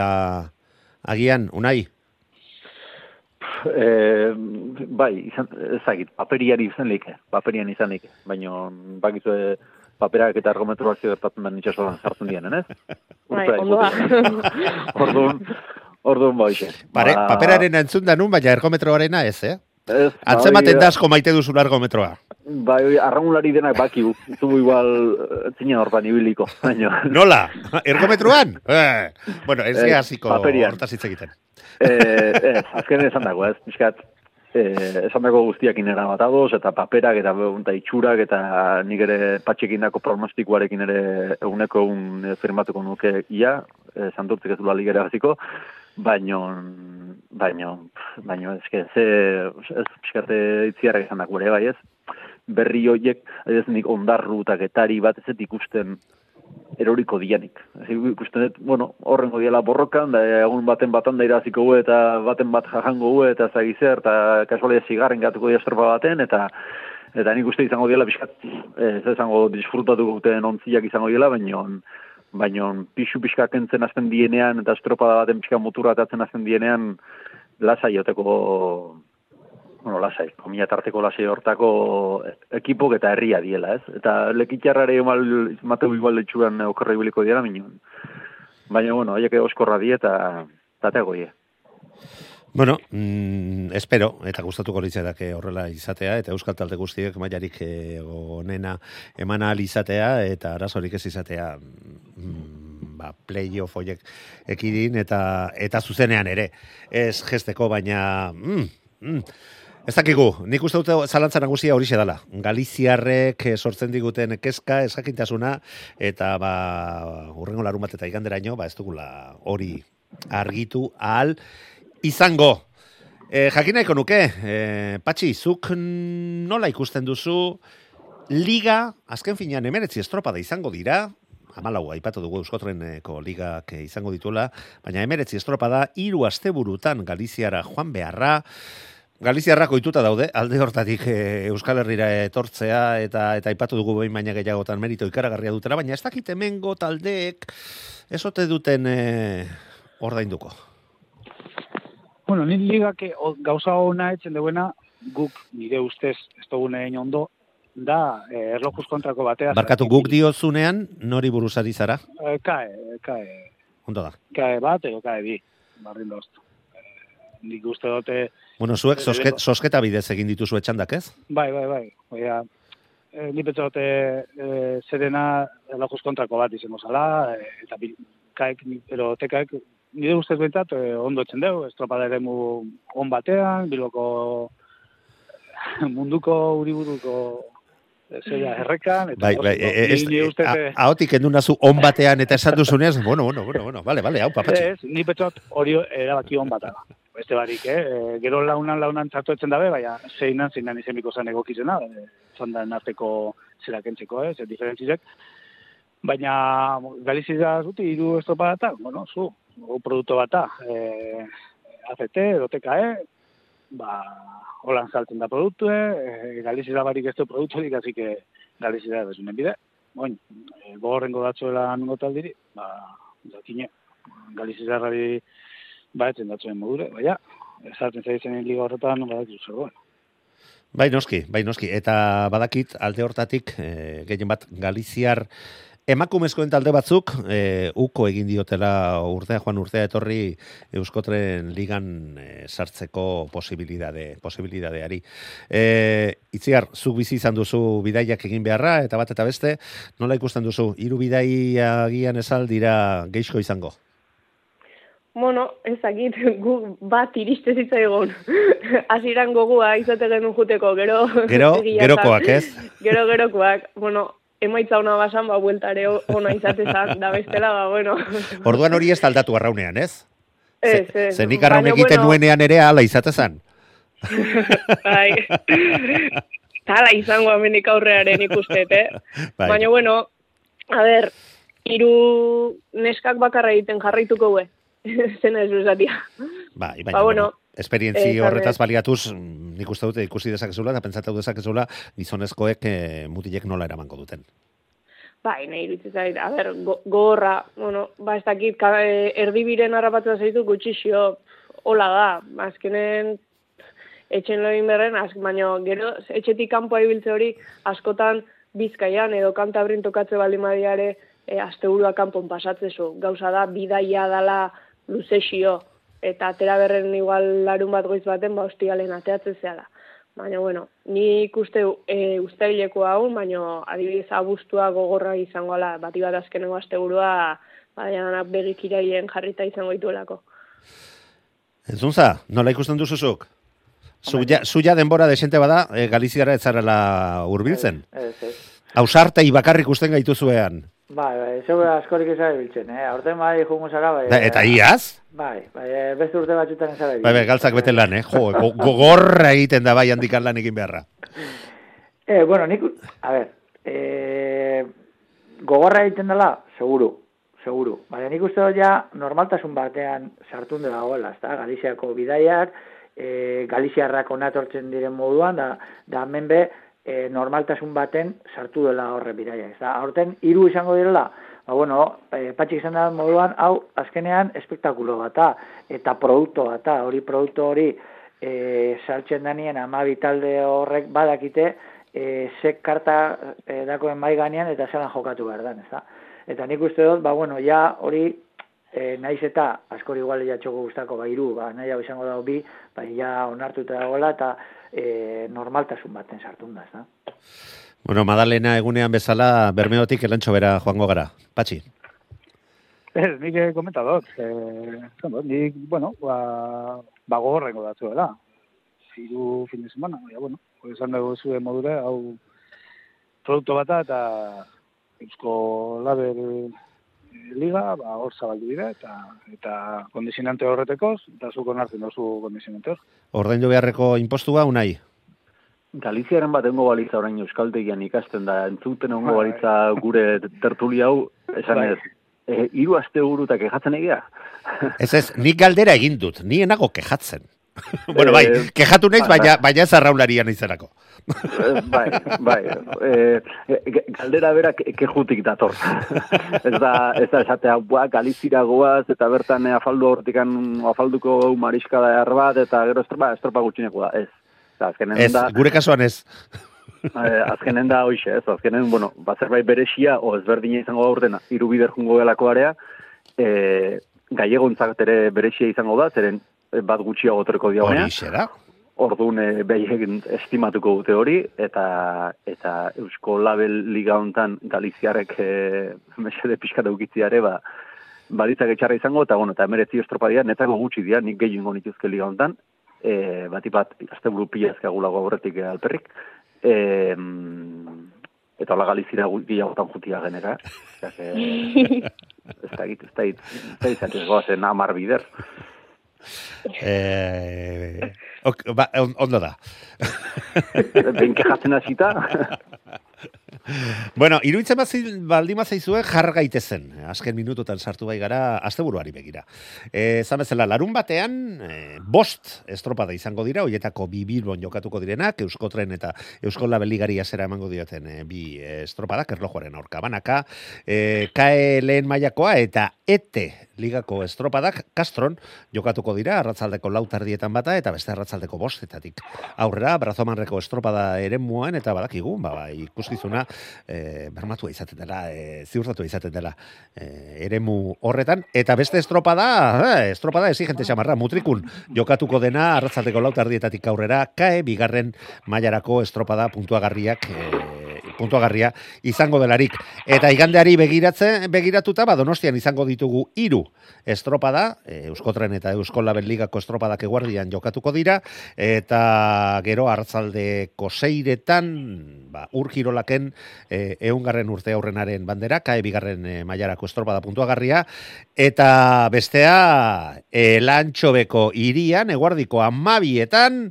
agian, unai? E, bai, izan, ezagit, paperiari izan like, paperian izan like, baina bakizu e, paperak eta ergometroak gertatzen da nitxasoan sartzen dienen, ez? Bai, Urtea ondo da. ikusi. Orduan, orduan ba. Pare, Ba, paperaren entzun da nun, baina ergometroarena ez, eh? Ez, Antzematen hori, da asko maite duzu ergometroa. Bai, hori, arraunlari denak baki, zu igual eh, zinen hortan ibiliko, baina... Nola? Ergometroan? Eh, bueno, ez Eh, eh, hasiko paperian. hortaz hitz egiten. eh, ez, azken esan dago, ez, pixkat, eh, esan dago guztiak inera bat adoz, eta paperak, eta, eta itxurak, eta nik ere patxekin dako pronostikoarekin ere eguneko egun firmatuko nuke ia, eh, santurtzik ez du ligera hasiko, baino, baino, baino, eske, ze, ez, pixkate itziarrak esan dago ere, bai ez, berri hoiek, ez nik ondarru eta getari bat ez ikusten eroriko dianik. Ikusten dut, bueno, horrengo diela borrokan, da egun baten batan da iraziko gu, eta baten bat jajango gu, eta zagizer, eta kasualia zigarren gatuko estropa baten, eta eta nik uste izango diela pixkat, ez izango disfrutatu guten ontziak izango diela, baino baino pixu pixka kentzen azten dienean, eta estropada baten pixka muturra atatzen azten dienean, lasai joteko bueno, lasai, komila tarteko lasai hortako ekipok eta herria diela, ez? Eta lekitxarrare igual, mateu igual letxuan okorra ibiliko diela, minon. Baina, bueno, haiek oskorra die eta tatego die. Bueno, mm, espero, eta gustatuko litzaidake horrela izatea, eta euskal talde guztiek mailarik eh, onena eman ahal izatea, eta arazorik ez izatea mm, ba, playoff horiek ekidin, eta, eta zuzenean ere. Ez gesteko, baina... Mm, mm, Ez dakigu, nik uste dute zalantza nagusia horixe dela. Galiziarrek eh, sortzen diguten kezka, esakintasuna, eta ba, urrengo larun bat eta iganderaino, ba, ez dugula hori argitu ahal izango. E, jakin nahiko nuke, e, Patxi, zuk nola ikusten duzu liga, azken finean emeretzi estropada izango dira, amalau aipatu dugu Euskotreneko ligak eh, izango dituela, baina emeretzi estropada, hiru asteburutan Galiziara joan beharra, Galiziarrak ohituta daude, alde hortatik e, Euskal Herrira etortzea eta eta aipatu dugu behin baina gehiagotan merito ikaragarria dutela, baina ez dakit hemengo taldeek esote duten e, ordainduko. Bueno, ni ligak gauza ona etzen duena, guk nire ustez ez dugun egin ondo, da eh, erlojuz kontrako batea. Barkatu guk diozunean, nori buruzari zara? Eh, kae, kae, Ondo da. kae bat edo kae bi, barrin dozt. Eh, nik uste dute, Bueno, zuek sosket, sosketa bidez egin dituzu etxandak, ez? bai, bai, bai, oia, eh, ni pentsa dute eh, zerena erlojuz kontrako bat izango zala, eta bil, kaek, ni- ero tekaek, nire ustez bentsat eh, ondo etzen dugu, estropada ere mu on batean, bilboko munduko, uriburuko eh, zeia errekan, eta Bai, bai, oso, e, ez, ni- ustez, eh, a- ahotik endu nazu on batean eta esan duzunean, bueno, bueno, bueno, bueno, vale, vale, hau, papatxi. Ez, ni petzot hori erabaki hon bat da. Beste barik, eh? Gero launan launan txartu etzen dabe, baina zeinan, zeinan izemiko zen egokizena, e, zondan arteko zerakentzeko, eh? Zer diferentzizek. Baina Galizia zuti hiru estropa bueno, zu, produktu bat da. E, ACT, edo TKE, ba, holan saltzen da produktue, e, Galizia barik ez du produkturik, así que Galizia bezunen bide. Oin, e, gogorrengo datzuela nungo taldiri, ba, jakine, Galizia ba, etzen datzuen modure, baina, esartzen zaitzen liga horretan, badakizu zegoen. Bai noski, bai noski. Eta badakit alde hortatik, e, gehien bat Galiziar emakumezkoen talde batzuk e, uko egin diotela urtea joan urtea etorri Euskotren ligan e, sartzeko posibilidade posibilidadeari. E, itziar, zuk bizi izan duzu bidaiak egin beharra eta bat eta beste, nola ikusten duzu? Hiru bidai agian esal dira geixko izango. Bueno, ez dakit, gu bat iriste zitzaigun. Hasieran gogua izate genuen juteko, gero... Gero, gerokoak, ez? Gero, gerokoak. Bueno, emaitza ona basan, ba, bueltare ona izatezan, da bestela, ba, bueno. Orduan hori ez taldatu arraunean, ez? Ez, ez. Ze nik arraun egiten bueno, nuenean ere ala izatezan. Bai. Tala izango amenik aurrearen ikustet, eh? Bai. Baina, bueno, a ber, hiru neskak bakarra egiten jarraituko gue. Zena ez esatia. Bai, baina, Ba, bueno, esperientzi eh, horretaz baliatuz, nik uste dute ikusi dezakezula, eta pentsatu dezakezula, gizonezkoek eh, mutilek nola eramango duten. Bai, nahi iruditzen zait, a ber, go, gogorra, bueno, ba, ez dakit, ka, e, erdibiren harrapatzen zaitu gutxixio, hola da, azkenen etxen loin berren, az, baina gero etxetik kanpoa ibiltze hori askotan bizkaian edo kantabrin tokatze baldin badiare e, asteburua kanpon pasatzezu. Gauza da, bidaia dala luzexio, eta atera berren igual larun bat goiz baten, ba, ostialen ateatzen zehala. Baina, bueno, ni ikuste e, ustaileko hau, baina adibidez abustua gogorra izango ala, bati bat azkenengo asteburua, baina begik iraien jarrita izango dituelako. Entzunza, nola ikusten duzuzuk? Zuia, zuia denbora desente bada, e, Galiziara ez zarela hurbiltzen. Ez, ez. Ausartei bakarrik usten gaituzuean. Bai, bai, zeu askorik ez biltzen, eh? Aurten bai jungo zara, bai. Da, eta iaz? Bai, bai, eh, beste urte batzutan ez Bai, bai, galtzak bete lan, eh? Jo, go- gogorra egiten da bai handikan lan egin beharra. Eh, bueno, nik, a ver, eh, gogorra egiten dela, seguru, seguru. Baina nik uste dut ja normaltasun batean sartun dela dagoela, ezta? Galiziako bidaiak, eh, Galiziarrak onatortzen diren moduan, da, da hemen eh, normaltasun baten sartu dela horre bidaia, ezta? Aurten hiru izango direla, ba bueno, eh, patxik izan da moduan, hau azkenean espektakulo bata, eta produkto bata, hori produktu hori eh, saltzen danien amabi talde horrek badakite, e, ze karta e, dakoen mai gainean eta zelan jokatu behar dan, ezta? Eta nik uste dut, ba, bueno, ja hori e, naiz eta askori igual ja txoko gustako ba hiru, ba nahi hau izango dago bi, ba ja onartuta dagoela eta e, normaltasun baten sartun da, ezta? Bueno, Madalena egunean bezala bermeotik elantxo bera joango gara. Patxi. Ez, nik eh, komentadot. Eh, bueno, nik, bueno, ba, ba gogorrengo datzuela. Ziru fin de semana, baina, bueno, esan dugu zuen modure, hau produktu bata eta Eusko Laber eh, Liga, ba, hor zabaldu dira, eta, eta kondizionante horretekoz, eta zuko nartzen dozu kondizionante hor. Ordaindu beharreko impostua unai. Galiziaren bat engo balitza orain euskaltegian ikasten da, entzuten ongo Bai. balitza gure tertuli hau, esan Bai. ez, e, hiru aste burutak ejatzen egia. Ez ez, nik galdera egin dut, ni enago kejatzen. bueno, bai, Eh, kejatu naiz, bai, baina, baina ez arraunlarian izanako. Eh, bai, bai. E, galdera bera ke- kejutik dator. ez da, ez da esatea, bua, galizira goaz, eta bertan eh, afaldu hortikan, afalduko mariskada behar bat, eta gero estropa, estropa gutxineko da, ez. Eta azkenen Ez, da, gure kasuan ez. eh, azkenen da hoxe, ez, azkenen, bueno, bat zerbait berexia, o ezberdina izango da urtena, hiru bider jungo gelako area, e, gaiegontzak ere berexia izango da, zeren eh, bat gutxiago terko diagonea. Horixe da. Orduan e, behien estimatuko dute hori, eta eta Eusko Label Liga hontan Galiziarrek e, mesede pixka daukitziare, ba, baditzak etxarra izango, eta bueno, eta emeretzi estropa dira, netako gutxi dira, nik gehiago nituzke Liga hontan, e, bati bat, azte buru pila aurretik e, alperrik, e, mm, eta hola Galizira gehiagotan jutia genera, Osea, que, ez da ez da ez da ez goazen amar Eh, ok, ba, on- ondo da. Ben kejatzen hasita, Bueno, iruditzen baldin zaizue jar gaitezen. Azken minututan sartu bai gara asteburuari begira. Eh, esan bezala, larun batean eh, bost estropada izango dira, hoietako bi bilbon jokatuko direnak, Euskotren eta Eusko Labeligari zera emango dioten eh, bi estropadak, erlojuaren aurka banaka, eh, kae lehen mailakoa eta ete ligako estropadak Castron jokatuko dira arratzaldeko lautardietan bata eta beste arratzaldeko bostetatik. Aurrera, brazomanreko estropada ere muan eta badakigu, ba, ba, ikuskizuna e, bermatua izaten dela, e, ziurtatu izaten dela e, eremu horretan. Eta beste estropada, eh, estropada exigente xamarra, mutrikun jokatuko dena arratzaldeko lautardietatik aurrera, kae bigarren mailarako estropada puntuagarriak e, puntuagarria izango delarik. Eta igandeari begiratzen, begiratuta, ba, donostian izango ditugu hiru estropada, e, Euskotren eta Euskol Label Ligako estropadak eguardian jokatuko dira, eta gero hartzaldeko seiretan, ba, urgirolaken e, eungarren urte aurrenaren bandera, kae bigarren e, mailarako estropada puntuagarria, eta bestea, e, lantxobeko irian, eguardiko amabietan,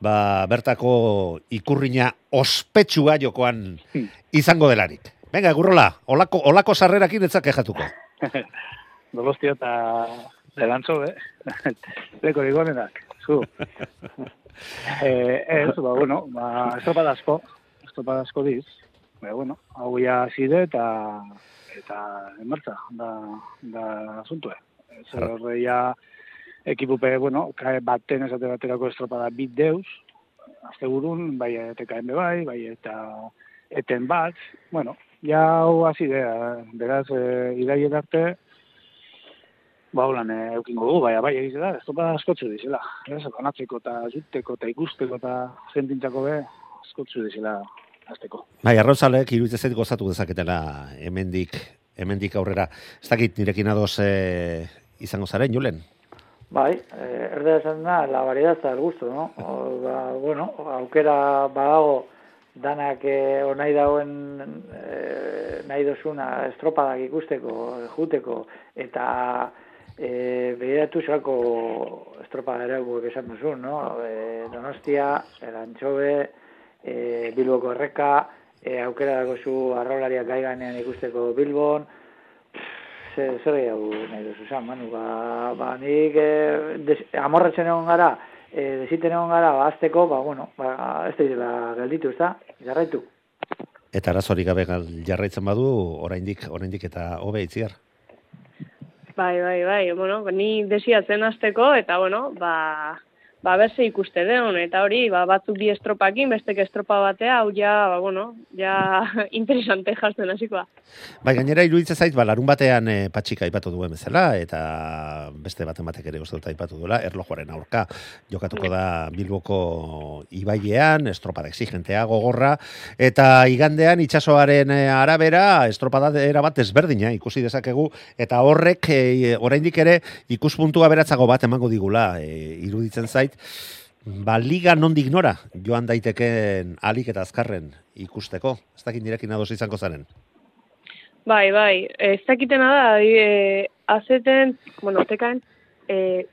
ba, bertako ikurriña ospetsua jokoan izango delarik. Venga, gurrola, olako, olako sarrerakin etzak ejatuko. Dolostia eta zelantzo, eh? Leko digonenak, zu. eh, ez, ba, bueno, ba, estropadazko, estropadazko diz, ba, bueno, hau ya zide eta eta en marcha, da, da asuntue. Zer horre ya ekipupe, bueno, kae baten esate baterako estropada bit deus, azte burun, bai TKM bai, bai eta eten bat, bueno, ja hau hasi da, beraz, e, idaien arte, ba, holan, e, eukingo du, bai, bai, egiz da, estropada askotzu dizela, ez, banatzeko eta juteko eta ikusteko eta zentintzako be, askotzu dizela azteko. Bai, arrozalek iruditzen gozatu dezaketela hemendik hemendik aurrera. Ez dakit nirekin adoz e, izango zaren, Julen? Bai, eh, erde esan da, la variedad el gusto, no? O, ba, bueno, aukera badago danak eh, onai dauen eh, nahi dozuna estropadak ikusteko, juteko, eta eh, behiratu zako estropada ere guek esan duzu, no? Eh, donostia, erantxobe, eh, Bilboko erreka, eh, aukera dago zu arraulariak gaiganean ikusteko Bilbon, zer zer gehiago nahi duzu zan, Manu, ba, ba nik e, des, amorratzen egon gara, e, desiten egon gara, ba, azteko, ba, bueno, ba, ez da gelditu, ez da, jarraitu. Eta arazorik gabe gal jarraitzen badu, oraindik oraindik eta hobe itziar. Bai, bai, bai, bueno, ni desiatzen azteko, eta, bueno, ba, ba, berse ikuste deun, eta hori, ba, batzuk bi estropakin, bestek estropa batea, hau ja, ba, bueno, ja interesante jazten hasikoa. Bai, gainera iruditzen zait, ba, larun batean e, patxika aipatu duen bezala, eta beste baten batek ere uste dut aipatu duela, erlojuaren aurka jokatuko da Bilboko ibailean, estropada exigentea gogorra, eta igandean itsasoaren eh, arabera, estropada era bat ezberdina ikusi dezakegu, eta horrek, e, oraindik ere, ikuspuntua beratzago bat emango digula, e, iruditzen zait, ba, liga nondik nora joan daiteken alik eta azkarren ikusteko. Ez dakit nirekin ados izango zaren. Bai, bai, ez dakitena da, e, azeten, bueno, tekaen, e,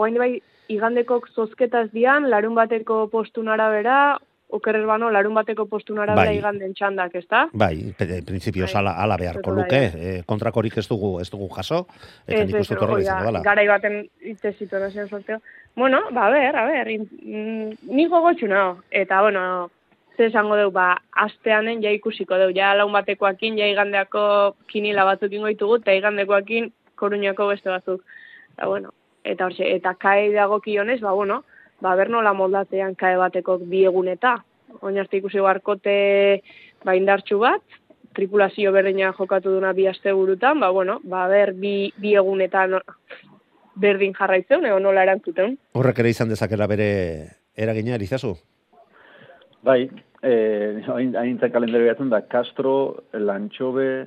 oain bai, igandeko zozketaz dian, larun bateko postun arabera, okerrer bano, larun bateko postun arabera Bai. iganden txandak, ez da? Bai, principios Bai. ala, ala beharko luke, e, kontrakorik ez dugu, ez dugu jaso, eta Ez, nik uste dela. Garai baten itse situazioan sorteo. Bueno, ba, ber, a ber, mm, ni gogotxu nao. Eta, bueno, ze esango deu, ba, asteanen ja ikusiko deu, ja laun batekoakin, ja igandeako kinila batzuk ingo ditugu, eta igandekoakin koruñako beste batzuk. Eta, bueno, eta horxe, eta kae dagokionez, ba, bueno, ba, ber nola moldatean kae bateko bi eguneta. Oin arte ikusi barkote ba, indartxu bat, tripulazio berdina jokatu duna bi aste burutan, ba, bueno, ba, ber, bi, bi egunetan berdin jarraitzen, edo nola erantzuten. Horrek ere izan dezakela bere eragina, Elizazu? Bai, eh, hain kalendario da Castro, Lantxobe,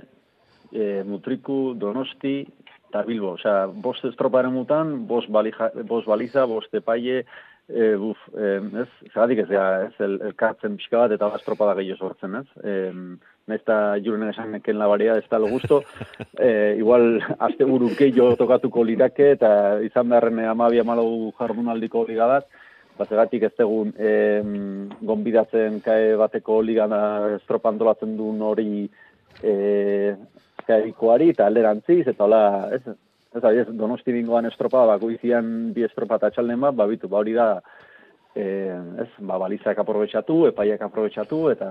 eh, Mutriku, Donosti, eta Bilbo. Osea, bost estroparen mutan, bost, balija, bost baliza, bost epaile, eh, buf, eh, ez, zeratik ez, ez, el, elkartzen pixka bat eta estropada gehiago sortzen, ez? Eh, Naiz eta juren esan la variedad ez da lo gusto, eh, igual azte buru gehiago tokatuko lidake eta izan beharren amabi amalau jardunaldiko liga bat, Bazegatik ez egun eh, gonbidatzen kae bateko ligana estropa antolatzen duen hori eh, kaikoari eta alderantziz, eta hola, ez, ez, ez, donosti bingoan estropa, bako izian bi estropa eta txalden bat, babitu, ba hori da, eh, ez, ba, balizak aprobetsatu, epaiak aprobetsatu, eta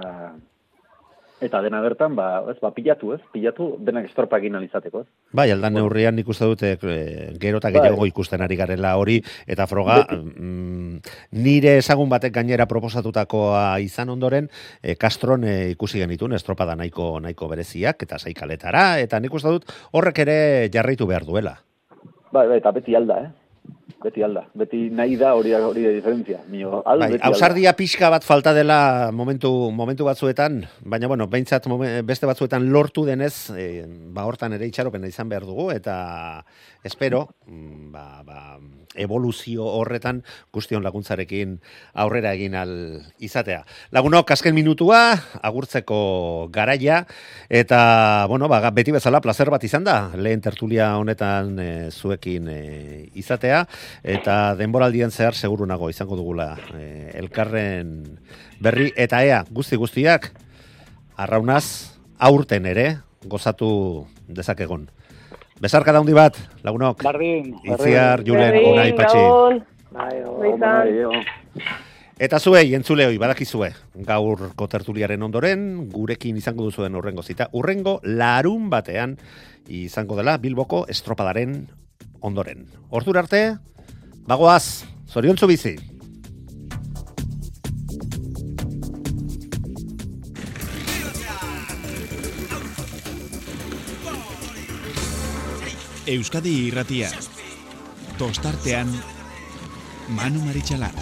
eta dena bertan, ba, ez, ba, pilatu, ez? Pilatu, denak estropak egin alizateko, ez? Bai, aldan neurrian nik uste dute e, gero eta gehiago ikusten ari garela hori, eta froga, mm, nire ezagun batek gainera proposatutakoa izan ondoren, e, Castron e, ikusi genitun, estropada nahiko nahiko bereziak, eta zaikaletara, eta nik uste dut horrek ere jarraitu behar duela. Bai, bai, eta beti alda, eh? Beti alda. Beti nahi da hori hori da diferentzia. Mio, al, Bai, ausardia pixka bat falta dela momentu, momentu batzuetan, baina bueno, behintzat beste batzuetan lortu denez, e, ba hortan ere itxaropena izan behar dugu, eta espero, mm, ba, ba, evoluzio horretan guztion laguntzarekin aurrera egin al izatea. Lagunok, azken minutua, agurtzeko garaia, eta, bueno, ba, beti bezala placer bat izan da, lehen tertulia honetan e, zuekin e, izatea, eta denboraldien zehar seguru nago izango dugula e, elkarren berri, eta ea, guzti guztiak, arraunaz, aurten ere, gozatu dezakegon. Besarka daundi bat, lagunok. Bardin, Itziar, Julen, Unai, Patxi. Bai, o- Goizan. Bai, jo. Eta zuei, entzuleoi, badakizue, gaurko tertuliaren ondoren, gurekin izango duzuen urrengo zita. Urrengo larun batean izango dela Bilboko estropadaren ondoren. Ordura arte, bagoaz, zoriontzu bizi. Euskadi irratia. Tostartean Manu Maritxalar.